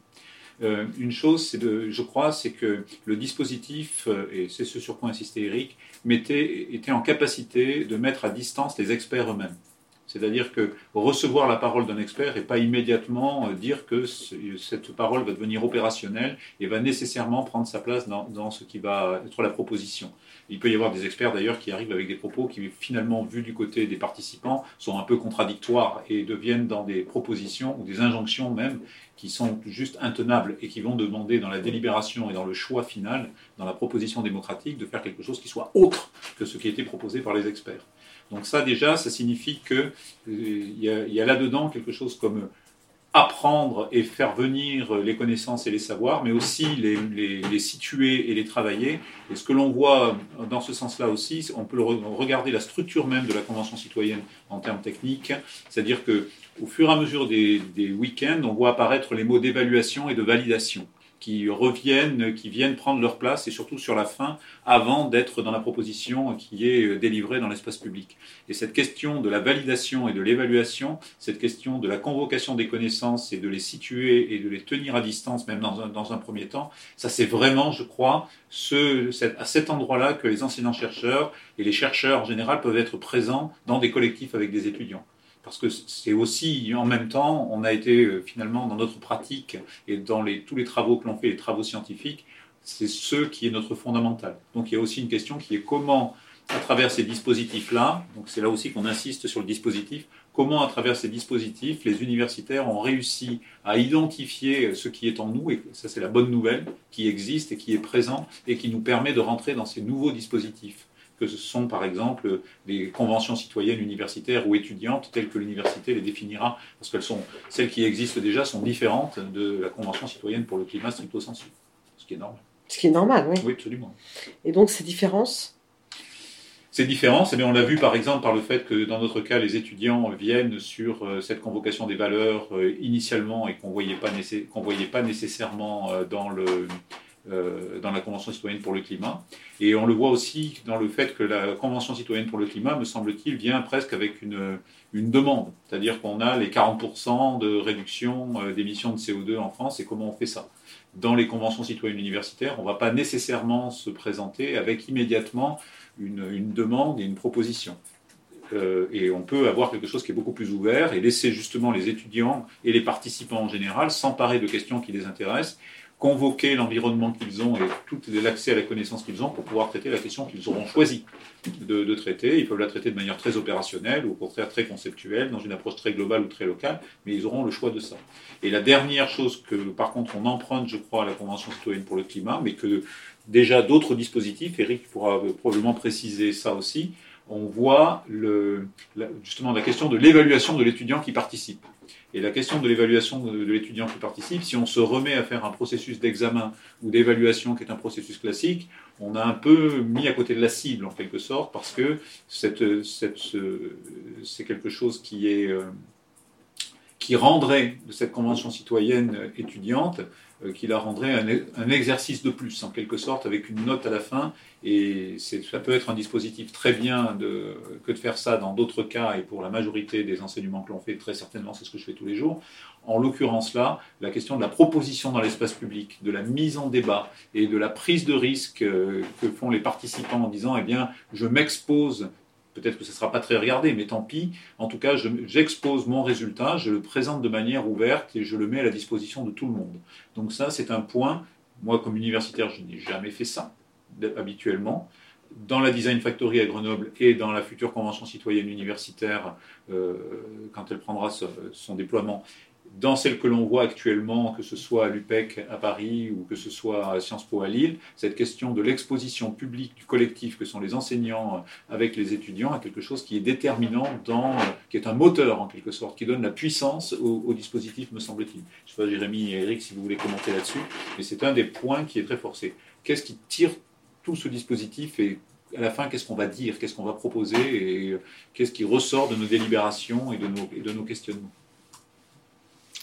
Euh, une chose, je crois, c'est que le dispositif, euh, et c'est ce sur quoi insistait Eric, était en capacité de mettre à distance les experts eux-mêmes. C'est-à-dire que recevoir la parole d'un expert et pas immédiatement euh, dire que cette parole va devenir opérationnelle et va nécessairement prendre sa place dans, ce qui va être la proposition. Il peut y avoir des experts d'ailleurs qui arrivent avec des propos qui finalement, vus du côté des participants, sont un peu contradictoires et deviennent dans des propositions ou des injonctions même qui sont juste intenables et qui vont demander dans la délibération et dans le choix final, dans la proposition démocratique, de faire quelque chose qui soit autre que ce qui a été proposé par les experts. Donc ça déjà, ça signifie qu'il euh, y a, là-dedans quelque chose comme apprendre et faire venir les connaissances et les savoirs, mais aussi les, situer et les travailler. Et ce que l'on voit dans ce sens-là aussi, on peut regarder la structure même de la Convention citoyenne en termes techniques, c'est-à-dire que au fur et à mesure des week-ends, on voit apparaître les mots d'évaluation et de validation qui reviennent, qui viennent prendre leur place et surtout sur la fin, avant d'être dans la proposition qui est délivrée dans l'espace public. Et cette question de la validation et de l'évaluation, cette question de la convocation des connaissances et de les situer et de les tenir à distance, même dans un, dans un premier temps, ça c'est vraiment, je crois, ce, à cet endroit-là que les enseignants-chercheurs et les chercheurs en général peuvent être présents dans des collectifs avec des étudiants parce que c'est aussi, en même temps, on a été euh, finalement dans notre pratique et dans tous les travaux que l'on fait, les travaux scientifiques, c'est ce qui est notre fondamental. Donc il y a aussi une question qui est comment, à travers ces dispositifs-là, donc c'est là aussi qu'on insiste sur le dispositif, comment à travers ces dispositifs, les universitaires ont réussi à identifier ce qui est en nous, et ça c'est la bonne nouvelle, qui existe et qui est présent, et qui nous permet de rentrer dans ces nouveaux dispositifs que ce sont par exemple les conventions citoyennes universitaires ou étudiantes telles que l'université les définira, parce qu'elles sont celles qui existent déjà sont différentes de la convention citoyenne pour le climat stricto sensu, ce qui est normal. Ce qui est normal, oui. Oui, absolument. Et donc ces différences? Ces différences, eh on l'a vu par exemple par le fait que dans notre cas, les étudiants viennent sur euh, cette convocation des valeurs euh, initialement et qu'on ne voyait, pas voyait pas nécessairement euh, dans, le, dans la Convention citoyenne pour le climat. Et on le voit aussi dans le fait que la Convention citoyenne pour le climat, me semble-t-il, vient presque avec une, demande. C'est-à-dire qu'on a les 40% de réduction d'émissions de CO2 en France et comment on fait ça? Dans les conventions citoyennes universitaires, on ne va pas nécessairement se présenter avec immédiatement une, demande et une proposition. Euh, et on peut avoir quelque chose qui est beaucoup plus ouvert et laisser justement les étudiants et les participants en général s'emparer de questions qui les intéressent convoquer l'environnement qu'ils ont et tout l'accès à la connaissance qu'ils ont pour pouvoir traiter la question qu'ils auront choisi de, traiter. Ils peuvent la traiter de manière très opérationnelle ou au contraire très conceptuelle, dans une approche très globale ou très locale, mais ils auront le choix de ça. Et la dernière chose que, par contre, on emprunte, je crois, à la Convention citoyenne pour le climat, mais que déjà d'autres dispositifs, Eric pourra probablement préciser ça aussi, on voit le, justement la question de l'évaluation de l'étudiant qui participe. Et la question de l'évaluation de, l'étudiant qui participe, si on se remet à faire un processus d'examen ou d'évaluation qui est un processus classique, on a un peu mis à côté de la cible en quelque sorte, parce que c'est quelque chose qui est euh, qui rendrait de cette convention citoyenne étudiante, qui la rendrait un, exercice de plus, en quelque sorte, avec une note à la fin. Et ça peut être un dispositif très bien que de faire ça dans d'autres cas, et pour la majorité des enseignements que l'on fait, très certainement, c'est ce que je fais tous les jours. En l'occurrence là, la question de la proposition dans l'espace public, de la mise en débat et de la prise de risque euh, que font les participants en disant, eh bien, je m'expose Peut-être que ce ne sera pas très regardé, mais tant pis. En tout cas, j'expose mon résultat, je le présente de manière ouverte et je le mets à la disposition de tout le monde. Donc ça, c'est un point. Moi, comme universitaire, je n'ai jamais fait ça habituellement. Dans la Design Factory à Grenoble et dans la future convention citoyenne universitaire, euh, quand elle prendra son déploiement, dans celle que l'on voit actuellement, que ce soit à l'UPEC à Paris ou que ce soit à Sciences Po à Lille, cette question de l'exposition publique du collectif que sont les enseignants avec les étudiants est quelque chose qui est déterminant, qui est un moteur en quelque sorte, qui donne la puissance au, dispositif, me semble-t-il. Je ne sais pas, Jérémy et Eric, si vous voulez commenter là-dessus, mais c'est un des points qui est très forcé. Qu'est-ce qui tire tout ce dispositif et à la fin, qu'est-ce qu'on va dire, qu'est-ce qu'on va proposer et qu'est-ce qui ressort de nos délibérations et de nos questionnements?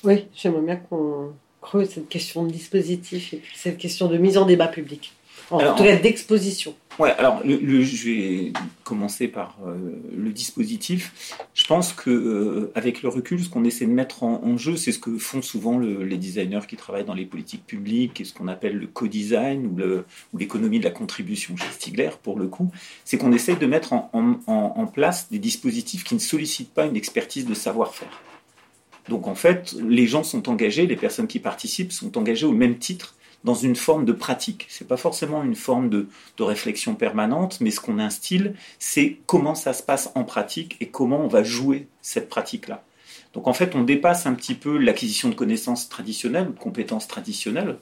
Oui, j'aimerais bien qu'on creuse cette question de dispositif et puis cette question de mise en débat public. En tout cas, d'exposition. Ouais, alors le, je vais commencer par euh, le dispositif. Je pense que euh, avec le recul, ce qu'on essaie de mettre en, jeu, c'est ce que font souvent les designers qui travaillent dans les politiques publiques et ce qu'on appelle le co-design ou l'économie de la contribution chez Stigler, pour le coup. C'est qu'on essaie de mettre en, en place des dispositifs qui ne sollicitent pas une expertise de savoir-faire. Donc en fait, les gens sont engagés, les personnes qui participent sont engagées au même titre dans une forme de pratique. Ce n'est pas forcément une forme de, réflexion permanente, mais ce qu'on instille, c'est comment ça se passe en pratique et comment on va jouer cette pratique-là. Donc en fait, on dépasse un petit peu l'acquisition de connaissances traditionnelles, de compétences traditionnelles,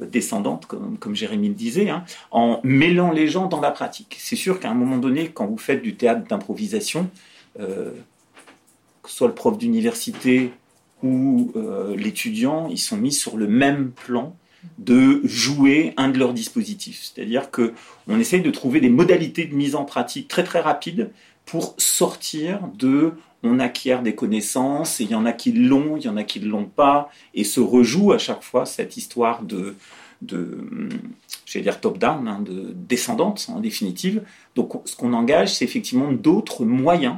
euh, descendantes, comme, Jérémy le disait, hein, en mêlant les gens dans la pratique. C'est sûr qu'à un moment donné, quand vous faites du théâtre d'improvisation, euh, que ce soit le prof d'université où euh, l'étudiant, ils sont mis sur le même plan de jouer un de leurs dispositifs. C'est-à-dire que on essaye de trouver des modalités de mise en pratique très très rapides pour sortir de on acquiert des connaissances, et il y en a qui l'ont, il y en a qui ne l'ont pas, et se rejoue à chaque fois cette histoire de, de dire top-down, hein, de descendante en définitive. Donc ce qu'on engage, c'est effectivement d'autres moyens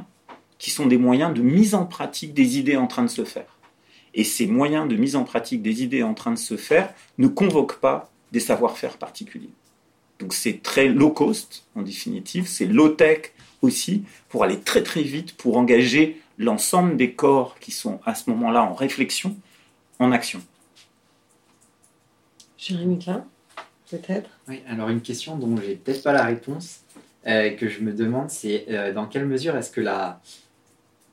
qui sont des moyens de mise en pratique des idées en train de se faire. Et ces moyens de mise en pratique des idées en train de se faire ne convoquent pas des savoir-faire particuliers. Donc c'est très low cost en définitive, c'est low tech aussi pour aller très très vite, pour engager l'ensemble des corps qui sont à ce moment-là en réflexion, en action. Jérémy Klein, peut-être? Oui, alors une question dont j'ai peut-être pas la réponse, euh, que je me demande, c'est euh, dans quelle mesure est-ce que la,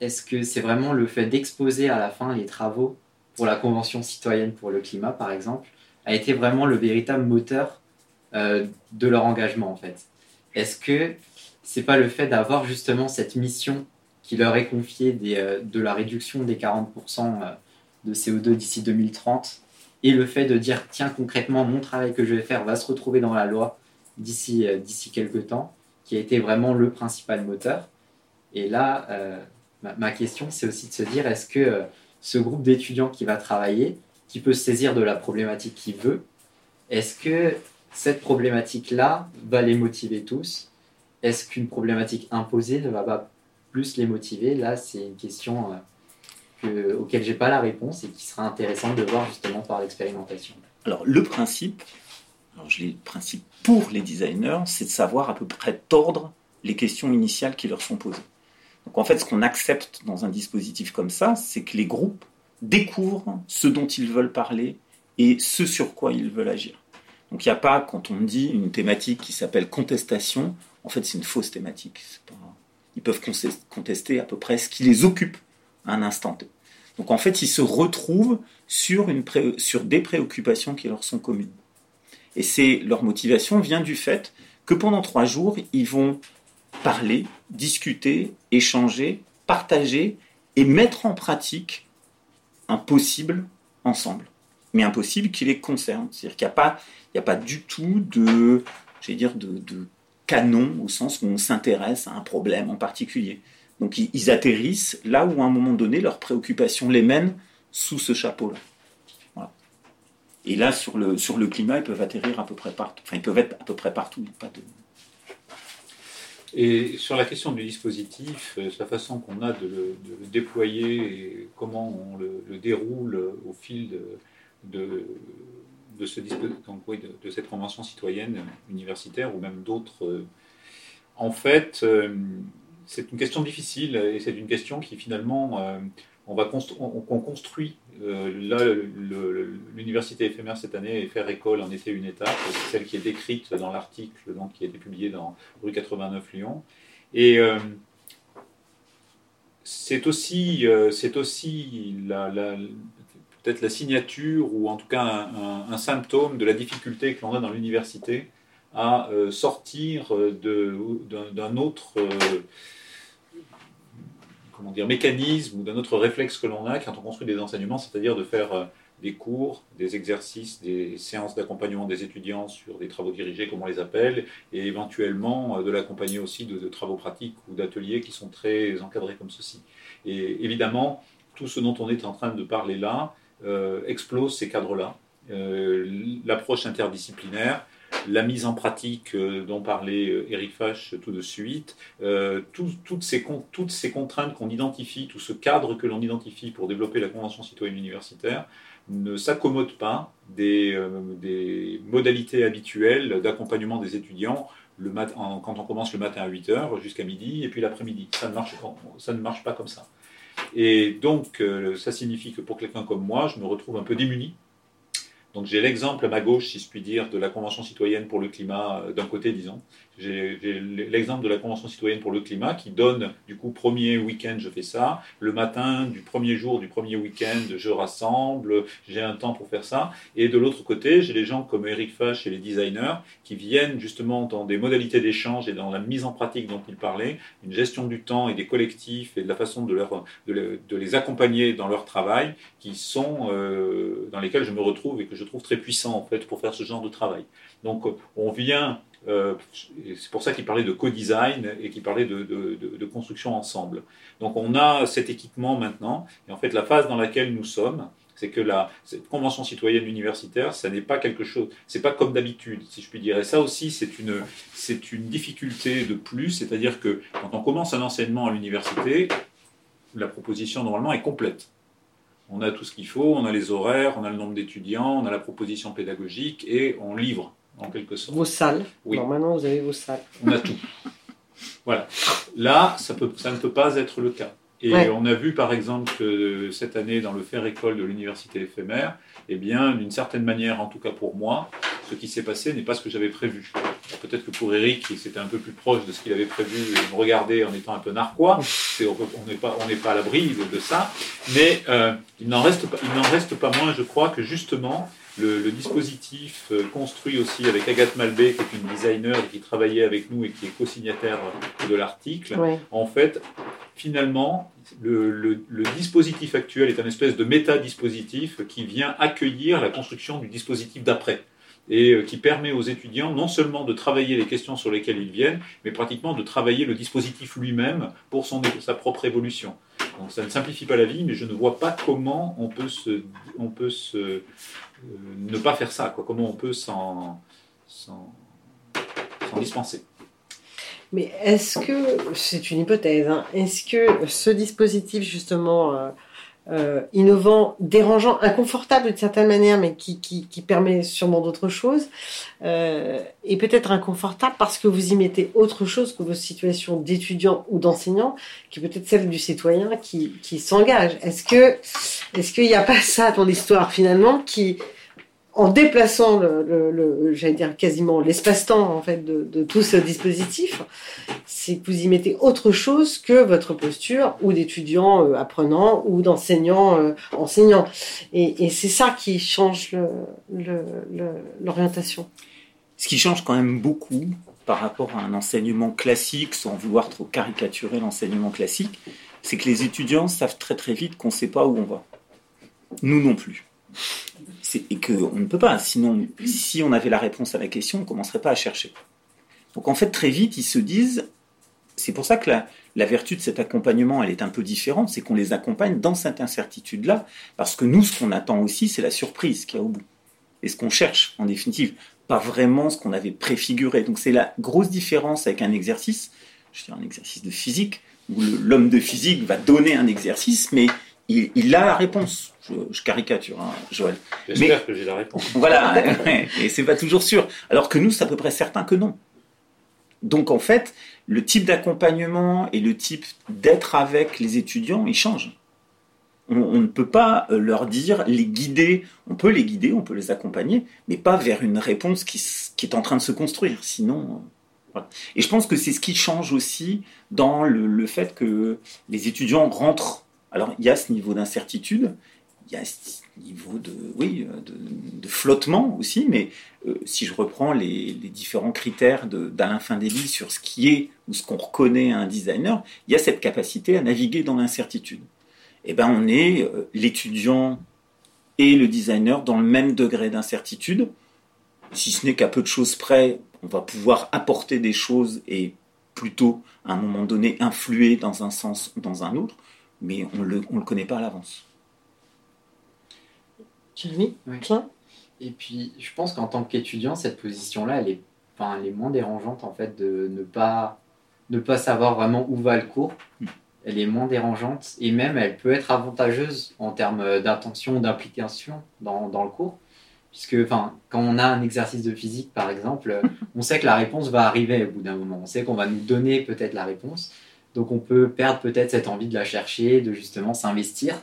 est-ce que c'est vraiment le fait d'exposer à la fin les travaux pour la Convention citoyenne pour le climat, par exemple, a été vraiment le véritable moteur euh, de leur engagement, en fait? Est-ce que c'est pas le fait d'avoir justement cette mission qui leur est confiée de la réduction des 40% de CO2 d'ici 2030 et le fait de dire tiens concrètement mon travail que je vais faire va se retrouver dans la loi d'ici euh, quelques temps qui a été vraiment le principal moteur? Et là euh, ma, question c'est aussi de se dire est-ce que euh, ce groupe d'étudiants qui va travailler qui peut saisir de la problématique qu'il veut est-ce que cette problématique là va les motiver tous? Est-ce qu'une problématique imposée ne va pas plus les motiver? Là c'est une question que, auquel j'ai pas la réponse et qui sera intéressant de voir justement par l'expérimentation. Alors le principe, alors je le principe pour les designers, c'est de savoir à peu près tordre les questions initiales qui leur sont posées. Donc en fait, ce qu'on accepte dans un dispositif comme ça, c'est que les groupes découvrent ce dont ils veulent parler et ce sur quoi ils veulent agir. Donc il n'y a pas, quand on dit une thématique qui s'appelle contestation, en fait c'est une fausse thématique. Ils peuvent contester à peu près ce qui les occupe à un instant T. Donc en fait, ils se retrouvent sur, sur des préoccupations qui leur sont communes. Et c'est leur motivation vient du fait que pendant trois jours, ils vont parler, discuter, échanger, partager et mettre en pratique un possible ensemble. Mais un possible qui les concerne. C'est-à-dire qu'il n'y a, pas, a pas du tout de, dire, de, de canon au sens où on s'intéresse à un problème en particulier. Donc ils, atterrissent là où à un moment donné leurs préoccupations les mènent sous ce chapeau-là. Et là, sur le, sur le climat, ils peuvent atterrir à peu près partout. Enfin, ils peuvent être à peu près partout. Pas de... Et sur la question du dispositif, euh, la façon qu'on a de le, déployer et comment on le, déroule au fil de, de, cette convention citoyenne universitaire ou même d'autres, euh, en fait, euh, c'est une question difficile et c'est une question qui finalement on va on, construit. Euh, l'université éphémère cette année est faire école en était une étape, celle qui est décrite dans l'article qui a été publié dans rue 89 Lyon. Et euh, c'est aussi, c'est aussi peut-être la signature ou en tout cas un symptôme de la difficulté que l'on a dans l'université à sortir d'un autre comment dire, mécanisme ou d'un autre réflexe que l'on a quand on construit des enseignements, c'est-à-dire de faire euh, des cours, des exercices, des séances d'accompagnement des étudiants sur des travaux dirigés, comme on les appelle, et éventuellement euh, de l'accompagner aussi de, travaux pratiques ou d'ateliers qui sont très encadrés comme ceci. Et évidemment, tout ce dont on est en train de parler là euh, explose ces cadres-là. L'approche interdisciplinaire, la mise en pratique euh, dont parlait Eric euh, Fache tout de suite, euh, toutes, ces, contraintes qu'on identifie, tout ce cadre que l'on identifie pour développer la Convention citoyenne universitaire, ne s'accommode pas des, modalités habituelles d'accompagnement des étudiants quand on commence le matin à 8h jusqu'à midi et puis l'après-midi. Ça ne marche pas comme ça. Et donc, ça signifie que pour quelqu'un comme moi, je me retrouve un peu démuni donc j'ai l'exemple à ma gauche, si je puis dire, de la Convention citoyenne pour le climat, euh, d'un côté, disons. J'ai l'exemple de la Convention citoyenne pour le climat qui donne, du coup, premier week-end, je fais ça. Le matin du premier jour du premier week-end, je rassemble, j'ai un temps pour faire ça. Et de l'autre côté, j'ai les gens comme Eric Fache et les designers qui viennent justement dans des modalités d'échange et dans la mise en pratique dont il parlait, une gestion du temps et des collectifs et de la façon de, leur, de, les accompagner dans leur travail qui sont, euh, dans lesquels je me retrouve et que je trouve très puissants en fait pour faire ce genre de travail. Donc on vient euh, c'est pour ça qu'il parlait de co-design et qu'il parlait de, construction ensemble. Donc on a cet équipement maintenant, et en fait la phase dans laquelle nous sommes, c'est que la, cette convention citoyenne universitaire, ça n'est pas quelque chose, c'est pas comme d'habitude, si je puis dire. Et ça aussi, c'est une, c'est une difficulté de plus, c'est-à-dire que quand on commence un enseignement à l'université, la proposition normalement est complète. On a tout ce qu'il faut, on a les horaires, on a le nombre d'étudiants, on a la proposition pédagogique et on livre en quelque sorte. Vos salles. Oui. Normalement, vous avez vos salles. On a tout. *laughs* voilà. Là, ça, peut, ça ne peut pas être le cas. Et on a vu par exemple que cette année, dans le faire école de l'université éphémère, eh bien, d'une certaine manière, en tout cas pour moi, ce qui s'est passé n'est pas ce que j'avais prévu. Peut-être que pour Eric, c'était un peu plus proche de ce qu'il avait prévu et me regarder en étant un peu narquois. on n'est pas, on pas à l'abri de, ça. Mais euh, il n'en reste, reste, pas moins, je crois, que justement, le, dispositif euh, construit aussi avec Agathe Malbé, qui est une designer et qui travaillait avec nous et qui est co-signataire de l'article, en fait, finalement, le, dispositif actuel est un espèce de méta-dispositif qui vient accueillir la construction du dispositif d'après et euh, qui permet aux étudiants non seulement de travailler les questions sur lesquelles ils viennent, mais pratiquement de travailler le dispositif lui-même pour son, sa propre évolution. Donc ça ne simplifie pas la vie, mais je ne vois pas comment on peut, se, on peut se, euh, ne pas faire ça, comment on peut s'en dispenser. Mais est-ce que, c'est une hypothèse, hein, est-ce que ce dispositif justement euh, euh, innovant, dérangeant, inconfortable d'une certaine manière, mais qui, qui, permet sûrement d'autres choses, euh, est peut-être inconfortable parce que vous y mettez autre chose que vos situations d'étudiant ou d'enseignant, qui peut-être celle du citoyen qui, qui s'engage. Est-ce que est-ce qu'il n'y a pas ça dans l'histoire finalement qui en déplaçant le, j'allais dire quasiment l'espace-temps en fait de, tout ce dispositif, c'est que vous y mettez autre chose que votre posture ou d'étudiant euh, apprenant ou d'enseignant euh, enseignant. Et, c'est ça qui change l'orientation. Ce qui change quand même beaucoup par rapport à un enseignement classique, sans vouloir trop caricaturer l'enseignement classique, c'est que les étudiants savent très très vite qu'on ne sait pas où on va. Nous non plus et qu'on ne peut pas. Sinon, si on avait la réponse à la question, on ne commencerait pas à chercher. Donc en fait, très vite, ils se disent, c'est pour ça que la, la, vertu de cet accompagnement, elle est un peu différente, c'est qu'on les accompagne dans cette incertitude-là, parce que nous, ce qu'on attend aussi, c'est la surprise qu'il y a au bout. Et ce qu'on cherche, en définitive, pas vraiment ce qu'on avait préfiguré. Donc c'est la grosse différence avec un exercice, je veux dire un exercice de physique, où l'homme de physique va donner un exercice, mais il, a la réponse. Je, caricature, hein, Joël. J'espère que j'ai la réponse. Voilà, *laughs* et c'est pas toujours sûr. Alors que nous, c'est à peu près certain que non. Donc en fait, le type d'accompagnement et le type d'être avec les étudiants, il change. On, ne peut pas euh, leur dire, les guider, on peut les guider, on peut les accompagner, mais pas vers une réponse qui, est en train de se construire. Sinon, euh, Et je pense que c'est ce qui change aussi dans le fait que les étudiants rentrent alors il y a ce niveau d'incertitude, y a ce niveau de, oui, de, flottement aussi, mais euh, si je reprends les, différents critères d'Alain Findeli sur ce qui est ou ce qu'on reconnaît à un designer, il y a cette capacité à naviguer dans l'incertitude. Et eh ben on est euh, l'étudiant et le designer dans le même degré d'incertitude, si ce n'est qu'à peu de choses près, on va pouvoir apporter des choses et plutôt à un moment donné influer dans un sens ou dans un autre mais on ne le, on le connaît pas à l'avance. Jérémy oui. Et puis, je pense qu'en tant qu'étudiant, cette position-là, elle est, enfin, elle est moins dérangeante en fait de ne pas, ne pas savoir vraiment où va le cours. Hmm. Elle est moins dérangeante et même elle peut être avantageuse en termes d'intention, d'implication dans, dans, le cours. Puisque enfin, quand on a un exercice de physique, par exemple, *laughs* on sait que la réponse va arriver au bout d'un moment. On sait qu'on va nous donner peut-être la réponse. Donc on peut perdre peut-être cette envie de la chercher, de justement s'investir.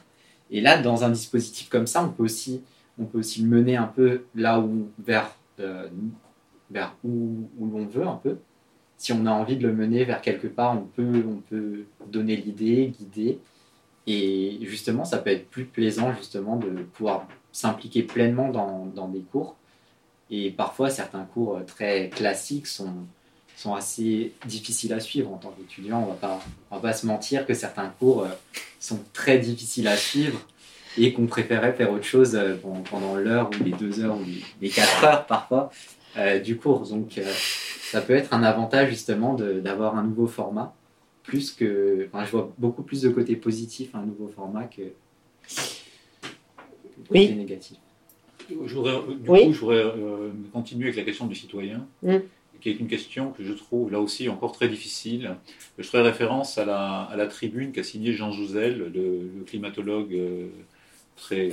Et là, dans un dispositif comme ça, on peut aussi, on peut aussi le mener un peu là où, vers, euh, vers où, où l'on veut un peu. Si on a envie de le mener vers quelque part, on peut, on peut donner l'idée, guider. Et justement, ça peut être plus plaisant justement de pouvoir s'impliquer pleinement dans, dans des cours. Et parfois, certains cours très classiques sont, sont assez difficiles à suivre en tant qu'étudiant. On va pas, va pas se mentir que certains cours euh, sont très difficiles à suivre et qu'on préférait faire autre chose euh, pendant l'heure ou les deux heures ou les quatre heures parfois euh, du cours. Donc ça peut être un avantage justement d'avoir un nouveau format, plus que, enfin, je vois beaucoup plus de côté positif à un nouveau format que, côté négatif. Je voudrais, du coup, je voudrais continuer avec la question du citoyen. Mm qui est une question que je trouve là aussi encore très difficile. Je ferai référence à la, à la tribune qu'a signée Jean Jouzel, le, climatologue euh, très,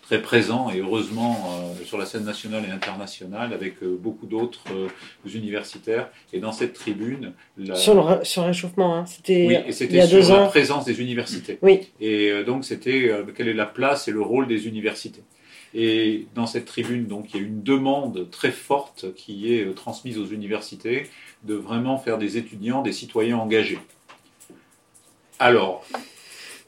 très présent et heureusement euh, sur la scène nationale et internationale avec euh, beaucoup d'autres universitaires. Et dans cette tribune... Sur, le, sur, réchauffement, hein. c'était oui, et c'était sur la présence des universités. Oui. Et donc c'était quelle est la place et le rôle des universités. Et dans cette tribune, donc, il y a une demande très forte qui est euh, transmise aux universités de vraiment faire des étudiants des citoyens engagés. Alors,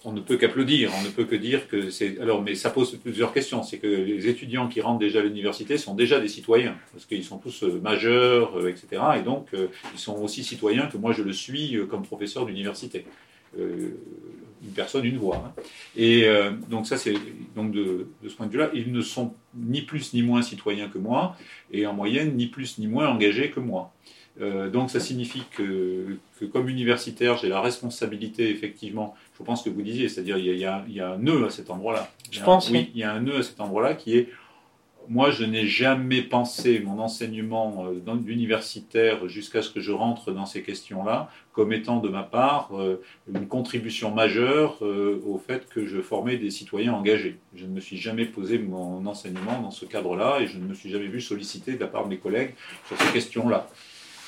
on ne peut qu'applaudir, on ne peut que dire que c'est. Alors, mais ça pose plusieurs questions. C'est que les étudiants qui rentrent déjà à l'université sont déjà des citoyens, parce qu'ils sont tous euh, majeurs, euh, etc. Et donc, ils sont aussi citoyens que moi je le suis comme professeur d'université. Une personne, une voix. Hein. Et donc, ça, c'est. Donc, de, de, ce point de vue-là, ils ne sont ni plus ni moins citoyens que moi, et en moyenne, ni plus ni moins engagés que moi. Euh, donc ça signifie que, comme universitaire, j'ai la responsabilité, effectivement, je pense que vous disiez, c'est-à-dire il, y a, un nœud à cet endroit-là. Je pense, oui. Il y a un nœud à cet endroit-là qui est, moi je n'ai jamais pensé mon enseignement euh, universitaire jusqu'à ce que je rentre dans ces questions-là comme étant de ma part euh, une contribution majeure au fait que je formais des citoyens engagés. Je ne me suis jamais posé mon enseignement dans ce cadre-là et je ne me suis jamais vu sollicité de la part de mes collègues sur ces questions-là.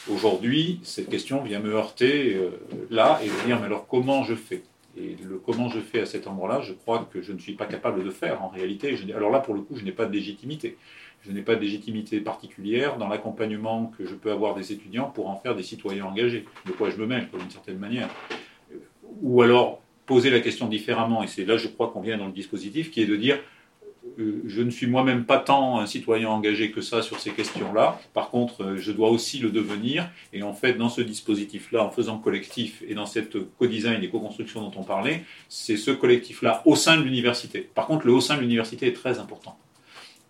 Aujourd'hui, cette question vient me heurter euh, là et me dire, mais alors comment je fais? Et le comment je fais à cet endroit-là, je crois que je ne suis pas capable de faire en réalité. alors là, pour le coup, je n'ai pas de légitimité. Je n'ai pas de légitimité particulière dans l'accompagnement que je peux avoir des étudiants pour en faire des citoyens engagés, de quoi je me mêle, d'une certaine manière. Ou alors poser la question différemment, et c'est là, je crois qu'on vient dans le dispositif, qui est de dire, je ne suis moi-même pas tant un citoyen engagé que ça sur ces questions-là. Par contre, euh, je dois aussi le devenir. Et en fait, dans ce dispositif-là, en faisant collectif et dans cette co-design et co-construction dont on parlait, c'est ce collectif-là au sein de l'université. Par contre, le au sein de l'université est très important.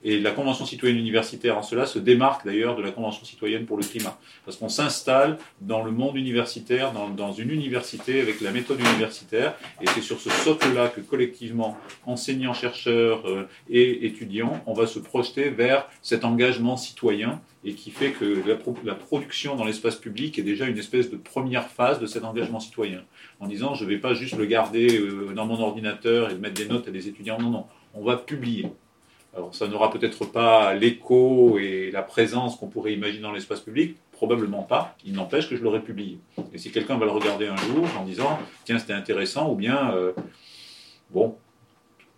Et la Convention citoyenne universitaire en cela se démarque d'ailleurs de la Convention citoyenne pour le climat. Parce qu'on s'installe dans le monde universitaire, dans, une université avec la méthode universitaire. Et c'est sur ce socle-là que collectivement, enseignants, chercheurs euh, et étudiants, on va se projeter vers cet engagement citoyen et qui fait que la, production dans l'espace public est déjà une espèce de première phase de cet engagement citoyen. En disant, je ne vais pas juste le garder euh, dans mon ordinateur et mettre des notes à des étudiants. Non, non, on va publier. Alors ça n'aura peut-être pas l'écho et la présence qu'on pourrait imaginer dans l'espace public, probablement pas, il n'empêche que je l'aurais publié. Et si quelqu'un va le regarder un jour en disant tiens c'était intéressant ou bien euh, bon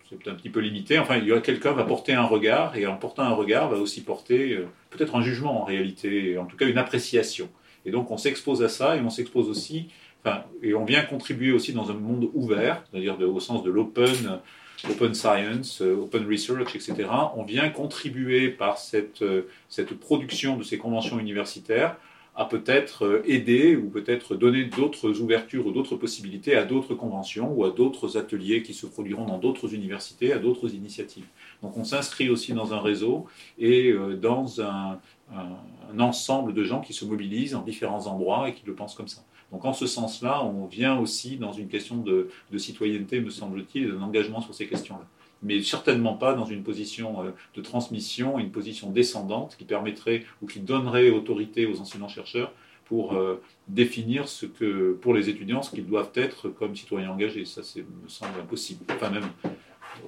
c'est un petit peu limité, enfin il y a quelqu'un va porter un regard et en portant un regard va aussi porter euh, peut-être un jugement en réalité, en tout cas une appréciation. Et donc on s'expose à ça et on s'expose aussi, enfin, et on vient contribuer aussi dans un monde ouvert, c'est-à-dire au sens de l'open open science, euh, open research, etc., on vient contribuer par cette, euh, cette production de ces conventions universitaires à peut-être euh, aider ou peut-être donner d'autres ouvertures ou d'autres possibilités à d'autres conventions ou à d'autres ateliers qui se produiront dans d'autres universités, à d'autres initiatives. Donc on s'inscrit aussi dans un réseau et dans un, un, ensemble de gens qui se mobilisent en différents endroits et qui le pensent comme ça. Donc en ce sens-là, on vient aussi dans une question de, citoyenneté, me semble-t-il, d'un engagement sur ces questions-là. Mais certainement pas dans une position euh, de transmission, une position descendante qui permettrait ou qui donnerait autorité aux enseignants-chercheurs pour euh, définir ce que, pour les étudiants, ce qu'ils doivent être comme citoyens engagés. Ça, me semble impossible. Enfin, même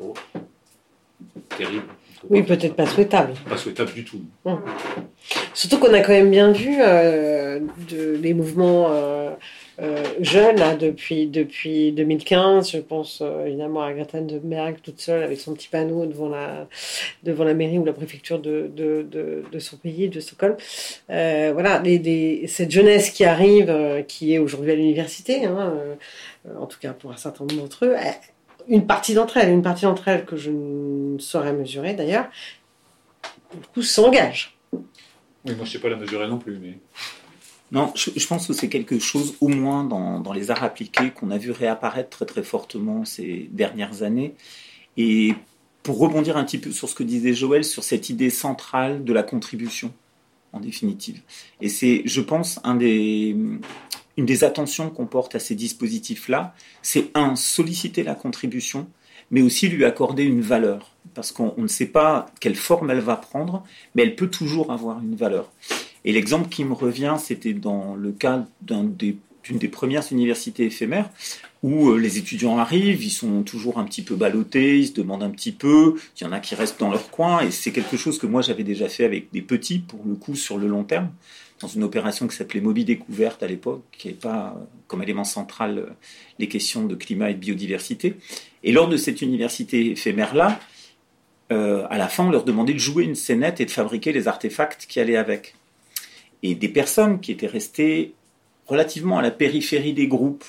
oh, terrible. Oui, peut-être pas souhaitable. Pas souhaitable du tout. Hum. Surtout qu'on a quand même bien vu euh, de, les mouvements euh, euh, jeunes là, depuis, depuis 2015. Je pense évidemment à Greta Thunberg toute seule avec son petit panneau devant la, devant la mairie ou la préfecture de, de, de, son pays, de Stockholm. voilà, cette jeunesse qui arrive, qui est aujourd'hui à l'université, hein, en tout cas pour un certain nombre d'entre eux, une partie d'entre elles, une partie d'entre elles que je ne saurais mesurer d'ailleurs, du coup s'engagent. Oui, moi je ne sais pas la mesurer non plus, mais. Non, je, pense que c'est quelque chose, au moins dans, dans les arts appliqués, qu'on a vu réapparaître très très fortement ces dernières années. Et pour rebondir un petit peu sur ce que disait Joël, sur cette idée centrale de la contribution, en définitive. Et c'est, je pense, un des, une des attentions qu'on porte à ces dispositifs-là, c'est un, solliciter la contribution, mais aussi lui accorder une valeur. Parce qu'on ne sait pas quelle forme elle va prendre, mais elle peut toujours avoir une valeur. Et l'exemple qui me revient, c'était dans le cas d'une des, premières universités éphémères, où euh, les étudiants arrivent, ils sont toujours un petit peu ballottés, ils se demandent un petit peu, il y en a qui restent dans leur coin, et c'est quelque chose que moi j'avais déjà fait avec des petits, pour le coup, sur le long terme dans une opération qui s'appelait Mobi Découverte à l'époque, qui n'est pas comme élément central euh, les questions de climat et de biodiversité. Et lors de cette université éphémère-là, euh, à la fin, on leur demandait de jouer une scénette et de fabriquer les artefacts qui allaient avec. Et des personnes qui étaient restées relativement à la périphérie des groupes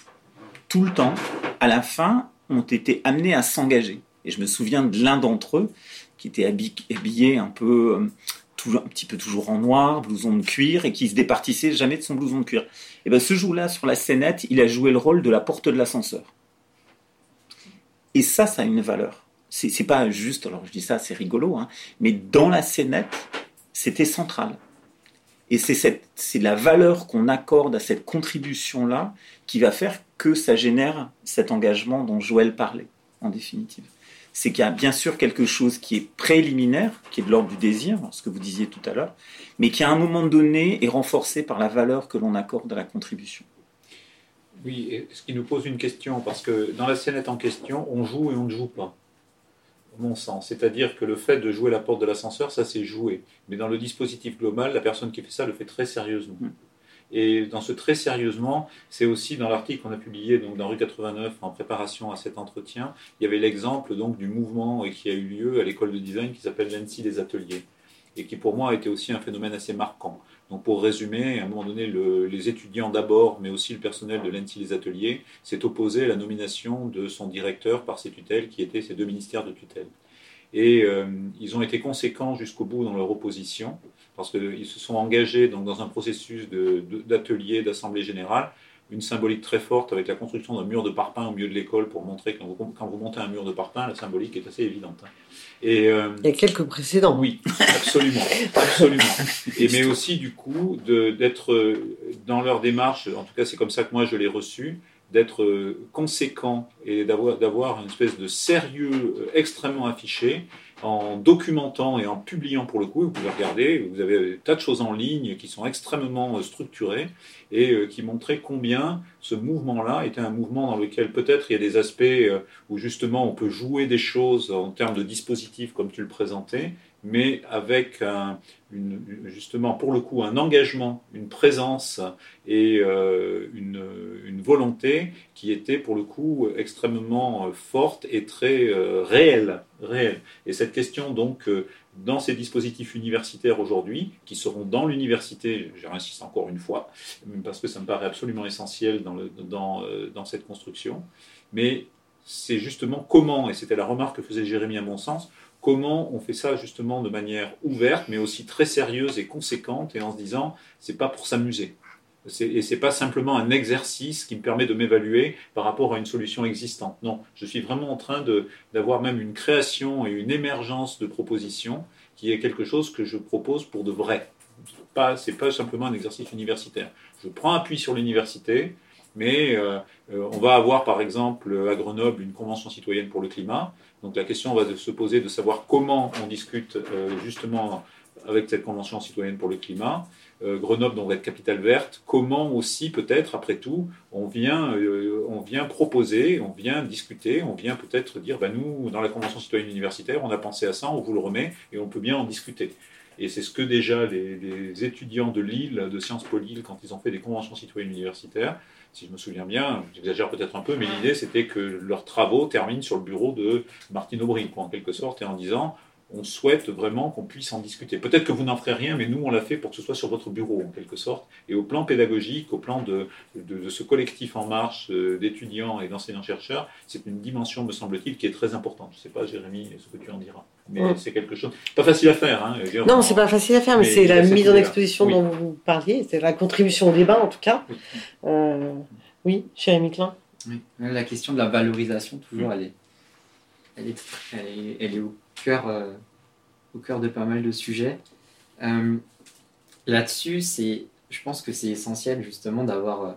tout le temps, à la fin, ont été amenés à s'engager. Et je me souviens de l'un d'entre eux qui était habillé un peu, un petit peu toujours en noir, blouson de cuir, et qui se départissait jamais de son blouson de cuir. Et ben ce jour-là, sur la scénette, il a joué le rôle de la porte de l'ascenseur. Et ça, ça a une valeur. C'est pas juste, alors je dis ça, c'est rigolo, hein, mais dans la scénette, c'était central. Et c'est la valeur qu'on accorde à cette contribution-là qui va faire que ça génère cet engagement dont Joël parlait, en définitive. C'est qu'il y a bien sûr quelque chose qui est préliminaire, qui est de l'ordre du désir, ce que vous disiez tout à l'heure, mais qui à un moment donné est renforcé par la valeur que l'on accorde à la contribution. Oui, ce qui nous pose une question, parce que dans la scénette en question, on joue et on ne joue pas mon sens. C'est-à-dire que le fait de jouer la porte de l'ascenseur, ça c'est jouer. Mais dans le dispositif global, la personne qui fait ça le fait très sérieusement. Mm. Et dans ce très sérieusement, c'est aussi dans l'article qu'on a publié donc dans rue 89 en préparation à cet entretien, il y avait l'exemple donc du mouvement qui a eu lieu à l'école de design qui s'appelle l'ANSI des ateliers et qui pour moi a été aussi un phénomène assez marquant. Donc pour résumer, à un moment donné, les étudiants d'abord, mais aussi le personnel de l'ENSI les ateliers, s'est opposé à la nomination de son directeur par ses tutelles, qui étaient ces deux ministères de tutelle. Et euh, ils ont été conséquents jusqu'au bout dans leur opposition, parce qu'ils se sont engagés donc, dans un processus d'atelier, d'assemblée générale, une symbolique très forte avec la construction d'un mur de parpaing au milieu de l'école pour montrer que quand vous, quand vous, montez un mur de parpaing, la symbolique est assez évidente. Et, euh, Il y a quelques précédents. Oui, absolument. absolument. Et, mais aussi, du coup, d'être euh, dans leur démarche, en tout cas c'est comme ça que moi je l'ai reçu, d'être euh, conséquent et d'avoir une espèce de sérieux extrêmement affiché en documentant et en publiant pour le coup, vous pouvez regarder, vous avez des tas de choses en ligne qui sont extrêmement euh, structurées et euh, qui montraient combien ce mouvement-là était un mouvement dans lequel peut-être il y a des aspects euh, où justement on peut jouer des choses en termes de dispositifs comme tu le présentais, mais avec justement pour le coup un engagement, une présence et euh, une, volonté qui était pour le coup extrêmement euh, forte et très euh, réelle, réelle. Et cette question donc dans ces dispositifs universitaires aujourd'hui, qui seront dans l'université, j'insiste encore une fois, parce que ça me paraît absolument essentiel dans cette construction, mais c'est justement comment, et c'était la remarque que faisait Jérémy à mon sens, comment on fait ça justement de manière ouverte, mais aussi très sérieuse et conséquente, et en se disant, c'est pas pour s'amuser. Et c'est pas simplement un exercice qui me permet de m'évaluer par rapport à une solution existante. Non, je suis vraiment en train d'avoir même une création et une émergence de propositions qui est quelque chose que je propose pour de vrai. Pas, c'est pas simplement un exercice universitaire. Je prends appui sur l'université, mais euh, euh, on va avoir par exemple à Grenoble une convention citoyenne pour le climat. Donc la question va se poser de savoir comment on discute euh, justement avec cette Convention citoyenne pour le climat. Euh, Grenoble donc, va être capitale verte. Comment aussi, peut-être, après tout, on vient, euh, on vient proposer, on vient discuter, on vient peut-être dire, bah, nous, dans la Convention citoyenne universitaire, on a pensé à ça, on vous le remet et on peut bien en discuter. Et c'est ce que déjà les, les étudiants de Lille, de Sciences Po Lille, quand ils ont fait des conventions citoyennes universitaires, si je me souviens bien, j'exagère peut-être un peu, mais l'idée c'était que leurs travaux terminent sur le bureau de Martine Aubry, en quelque sorte, et en disant on souhaite vraiment qu'on puisse en discuter. Peut-être que vous n'en ferez rien, mais nous, on l'a fait pour que ce soit sur votre bureau, en quelque sorte. Et au plan pédagogique, au plan de, de, ce collectif en marche euh, d'étudiants et d'enseignants-chercheurs, c'est une dimension, me semble-t-il, qui est très importante. Je ne sais pas, Jérémy, ce que tu en diras. Mais c'est quelque chose. Pas facile à faire. Hein, non, c'est pas facile à faire, mais, c'est la mise en exposition dont vous parliez, c'est la contribution au débat, en tout cas. Euh, oui, Jérémy Klein. Oui. La question de la valorisation, toujours, elle, est, elle, est, elle, est, au, cœur, euh, au cœur de pas mal de sujets. Euh, Là-dessus, je pense que c'est essentiel justement d'avoir, euh,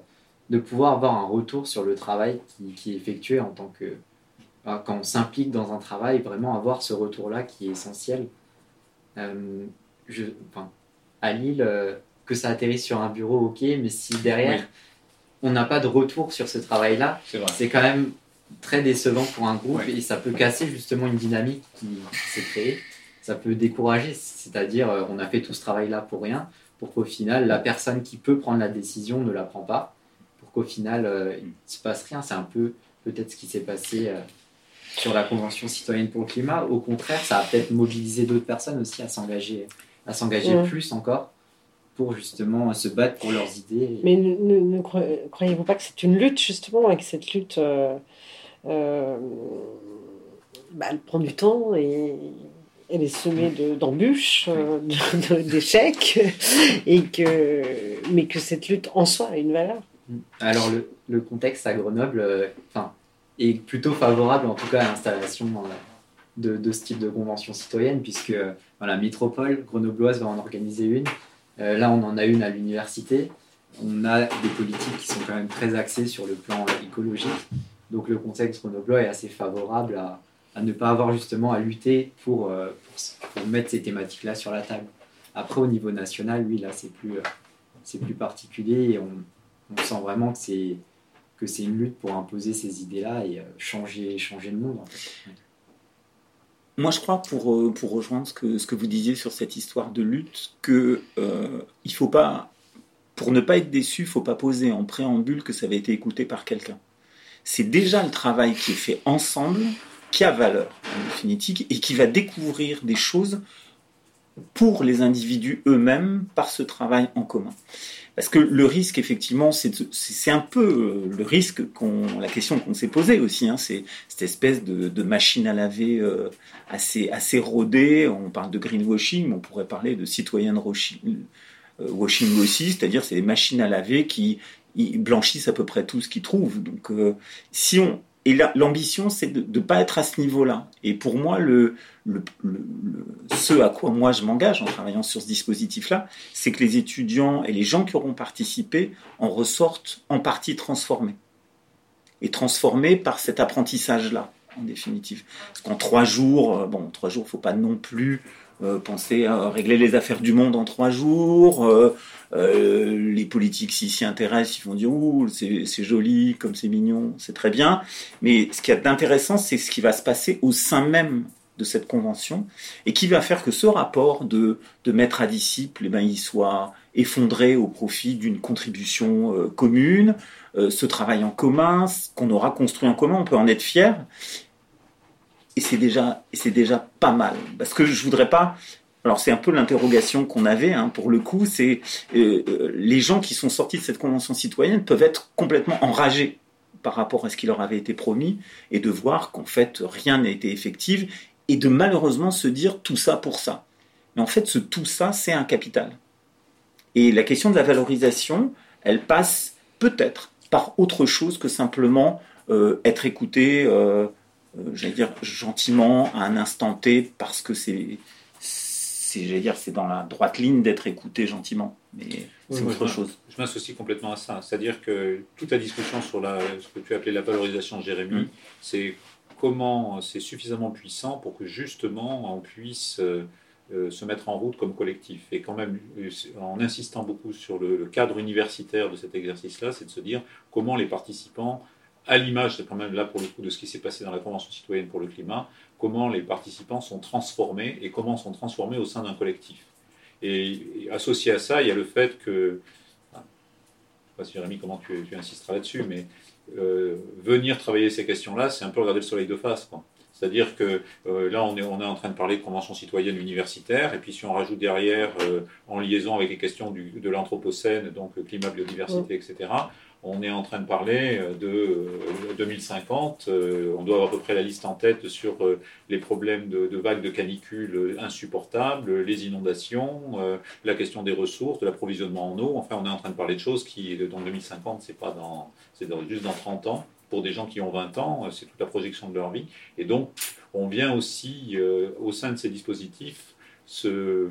de pouvoir avoir un retour sur le travail qui, qui est effectué en tant que, quand on s'implique dans un travail, vraiment avoir ce retour-là qui est essentiel. Je, enfin, à Lille, que ça atterrisse sur un bureau, ok, mais si derrière on n'a pas de retour sur ce travail-là, c'est quand même très décevant pour un groupe et ça peut casser justement une dynamique qui, s'est créée. Ça peut décourager, c'est-à-dire euh, on a fait tout ce travail-là pour rien, pour qu'au final la personne qui peut prendre la décision ne la prend pas, pour qu'au final euh, il ne se passe rien. C'est un peu peut-être ce qui s'est passé euh, sur la Convention citoyenne pour le climat. Au contraire, ça a peut-être mobilisé d'autres personnes aussi à s'engager, à s'engager plus encore pour justement se battre pour leurs idées. Mais ne, croyez-vous pas que c'est une lutte justement et que cette lutte euh, bah, elle prend du temps et elle est semée d'embûches, euh, d'échecs, que, mais que cette lutte en soi a une valeur. Alors le, contexte à Grenoble euh, est plutôt favorable en tout cas à l'installation de, de, ce type de convention citoyenne, puisque voilà, Métropole grenobloise va en organiser une. là, on en a une à l'université. On a des politiques qui sont quand même très axées sur le plan écologique. Donc le contexte grenoblois est assez favorable à, ne pas avoir justement à lutter pour, euh, pour, mettre ces thématiques-là sur la table. Après, au niveau national, oui, là, c'est plus, euh, c'est plus particulier et on, sent vraiment que c'est, que c'est une lutte pour imposer ces idées-là et euh, changer, changer le monde. Moi, je crois, pour, pour rejoindre ce que, ce que vous disiez sur cette histoire de lutte, que il faut pas, pour ne pas être déçu, il faut pas poser en préambule que ça avait été écouté par quelqu'un. C'est déjà le travail qui est fait ensemble qui a valeur en définitive et qui va découvrir des choses pour les individus eux-mêmes par ce travail en commun. Parce que le risque, effectivement, c'est un peu euh, le risque, qu'on, la question qu'on s'est posée aussi, hein, c'est cette espèce de, machine à laver euh, assez, assez rodée. On parle de greenwashing, mais on pourrait parler de citoyen washing, euh, washing aussi, c'est-à-dire c'est des machines à laver qui blanchissent à peu près tout ce qu'ils trouvent. Donc, si on, et l'ambition, c'est de ne pas être à ce niveau-là. Et pour moi, le, ce à quoi moi je m'engage en travaillant sur ce dispositif-là, c'est que les étudiants et les gens qui auront participé en ressortent en partie transformés. Et transformés par cet apprentissage-là, en définitive. Parce qu'en trois jours, euh, bon, trois jours, il ne faut pas non plus euh, penser à régler les affaires du monde en trois jours. Euh, euh, les politiques, s'ils s'y intéressent, ils vont dire Ouh, c'est joli, comme c'est mignon, c'est très bien. Mais ce qui est intéressant, c'est ce qui va se passer au sein même de cette convention et qui va faire que ce rapport de, maître à disciple, eh ben, il soit effondré au profit d'une contribution commune, ce travail en commun, qu'on aura construit en commun, on peut en être fier. Et c'est déjà, c'est déjà pas mal. Parce que je voudrais pas. Alors c'est un peu l'interrogation qu'on avait hein, pour le coup, c'est euh, euh, les gens qui sont sortis de cette convention citoyenne peuvent être complètement enragés par rapport à ce qui leur avait été promis et de voir qu'en fait rien n'a été effectif et de malheureusement se dire tout ça pour ça. Mais en fait ce tout ça c'est un capital. Et la question de la valorisation, elle passe peut-être par autre chose que simplement euh, être écouté. J'allais dire, gentiment à un instant T parce que c'est, j'allais dire, c'est dans la droite ligne d'être écouté gentiment. Mais c'est autre chose. Je m'associe complètement à ça. C'est-à-dire que toute la discussion sur la, ce que tu as appelé la valorisation, Jérémy, mm. c'est comment c'est suffisamment puissant pour que justement on puisse euh, euh, se mettre en route comme collectif. Et quand même, en insistant beaucoup sur le cadre universitaire de cet exercice-là, c'est de se dire comment les participants à l'image, c'est quand même là pour le coup de ce qui s'est passé dans la Convention citoyenne pour le climat, comment les participants sont transformés et comment sont transformés au sein d'un collectif. Et, associé à ça, il y a le fait que, je ne sais pas si Jérémy, comment tu, insisteras là-dessus, mais euh, venir travailler ces questions-là, c'est un peu regarder le soleil de face. C'est-à-dire que euh, là, on est, on est en train de parler de convention citoyenne universitaire, et puis si on rajoute derrière, euh, en liaison avec les questions du, de l'anthropocène, donc climat, biodiversité, etc., on est en train de parler euh, de 2050. Euh, euh, on doit avoir à peu près la liste en tête sur les problèmes de, vagues de canicules insupportables, les inondations, la question des ressources, de l'approvisionnement en eau. Enfin, on est en train de parler de choses qui, dans 2050, c'est pas dans, c'est juste dans 30 ans. Pour des gens qui ont 20 ans, c'est toute la projection de leur vie. Et donc, on vient aussi, au sein de ces dispositifs, se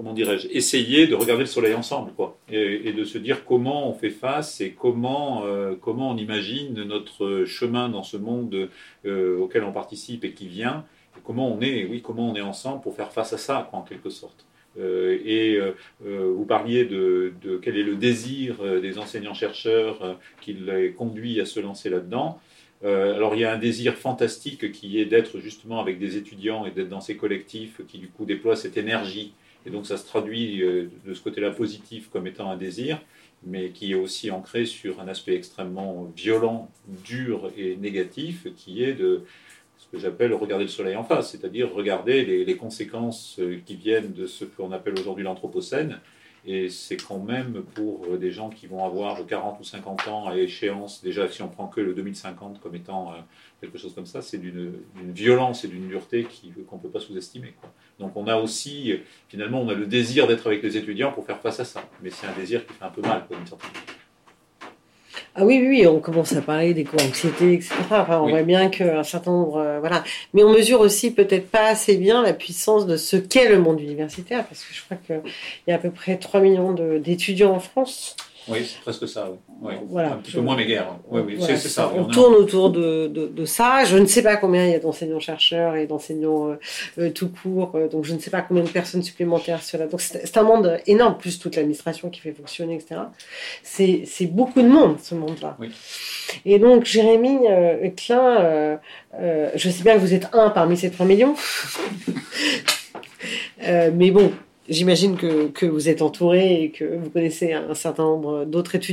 comment dirais-je, essayer de regarder le soleil ensemble, quoi, et, de se dire comment on fait face et comment, euh, comment on imagine notre chemin dans ce monde euh, auquel on participe et qui vient, et comment on est, oui, comment on est ensemble pour faire face à ça, en quelque sorte. Euh, et vous parliez de, de, quel est le désir des enseignants-chercheurs qui les conduit à se lancer là-dedans. alors il y a un désir fantastique qui est d'être justement avec des étudiants et d'être dans ces collectifs qui du coup déploient cette énergie et donc ça se traduit euh, de ce côté-là positif comme étant un désir, mais qui est aussi ancré sur un aspect extrêmement violent, dur et négatif, qui est de ce que j'appelle regarder le soleil en face, c'est-à-dire regarder les, conséquences euh, qui viennent de ce qu'on appelle aujourd'hui l'Anthropocène, Et c'est quand même pour euh, des gens qui vont avoir 40 ou 50 ans à échéance, déjà si on prend que le 2050 comme étant euh, quelque chose comme ça, c'est d'une violence et d'une dureté qu'on ne peut pas sous-estimer. Donc on a aussi, euh, finalement, on a le désir d'être avec les étudiants pour faire face à ça. Mais c'est un désir qui fait un peu mal, d'une certaine manière. Ah oui, oui, oui, on commence à parler d'éco-anxiété, etc. Enfin, on Oui. voit bien qu'un certain nombre, euh, voilà. Mais on mesure aussi peut-être pas assez bien la puissance de ce qu'est le monde universitaire, parce que je crois qu'il y a à peu près 3 millions d'étudiants en France. Oui, c'est presque ça. Oui. Oui. Voilà. Un petit peu moins mes guerres. Oui, oui, Voilà, c'est c'est ça. oui, On tourne autour de, de, de ça. Je ne sais pas combien il y a d'enseignants-chercheurs et d'enseignants euh, euh, tout court, euh, donc je ne sais pas combien de personnes supplémentaires cela. Donc c'est un monde énorme, plus toute l'administration qui fait fonctionner, etc. C'est beaucoup de monde, ce monde-là. Oui. Et donc, Jérémy euh, Klein, euh, euh, je sais bien que vous êtes un parmi ces 3 millions. *laughs* Mais bon, j'imagine que, vous êtes entouré et que vous connaissez un certain nombre d'autres étudiants.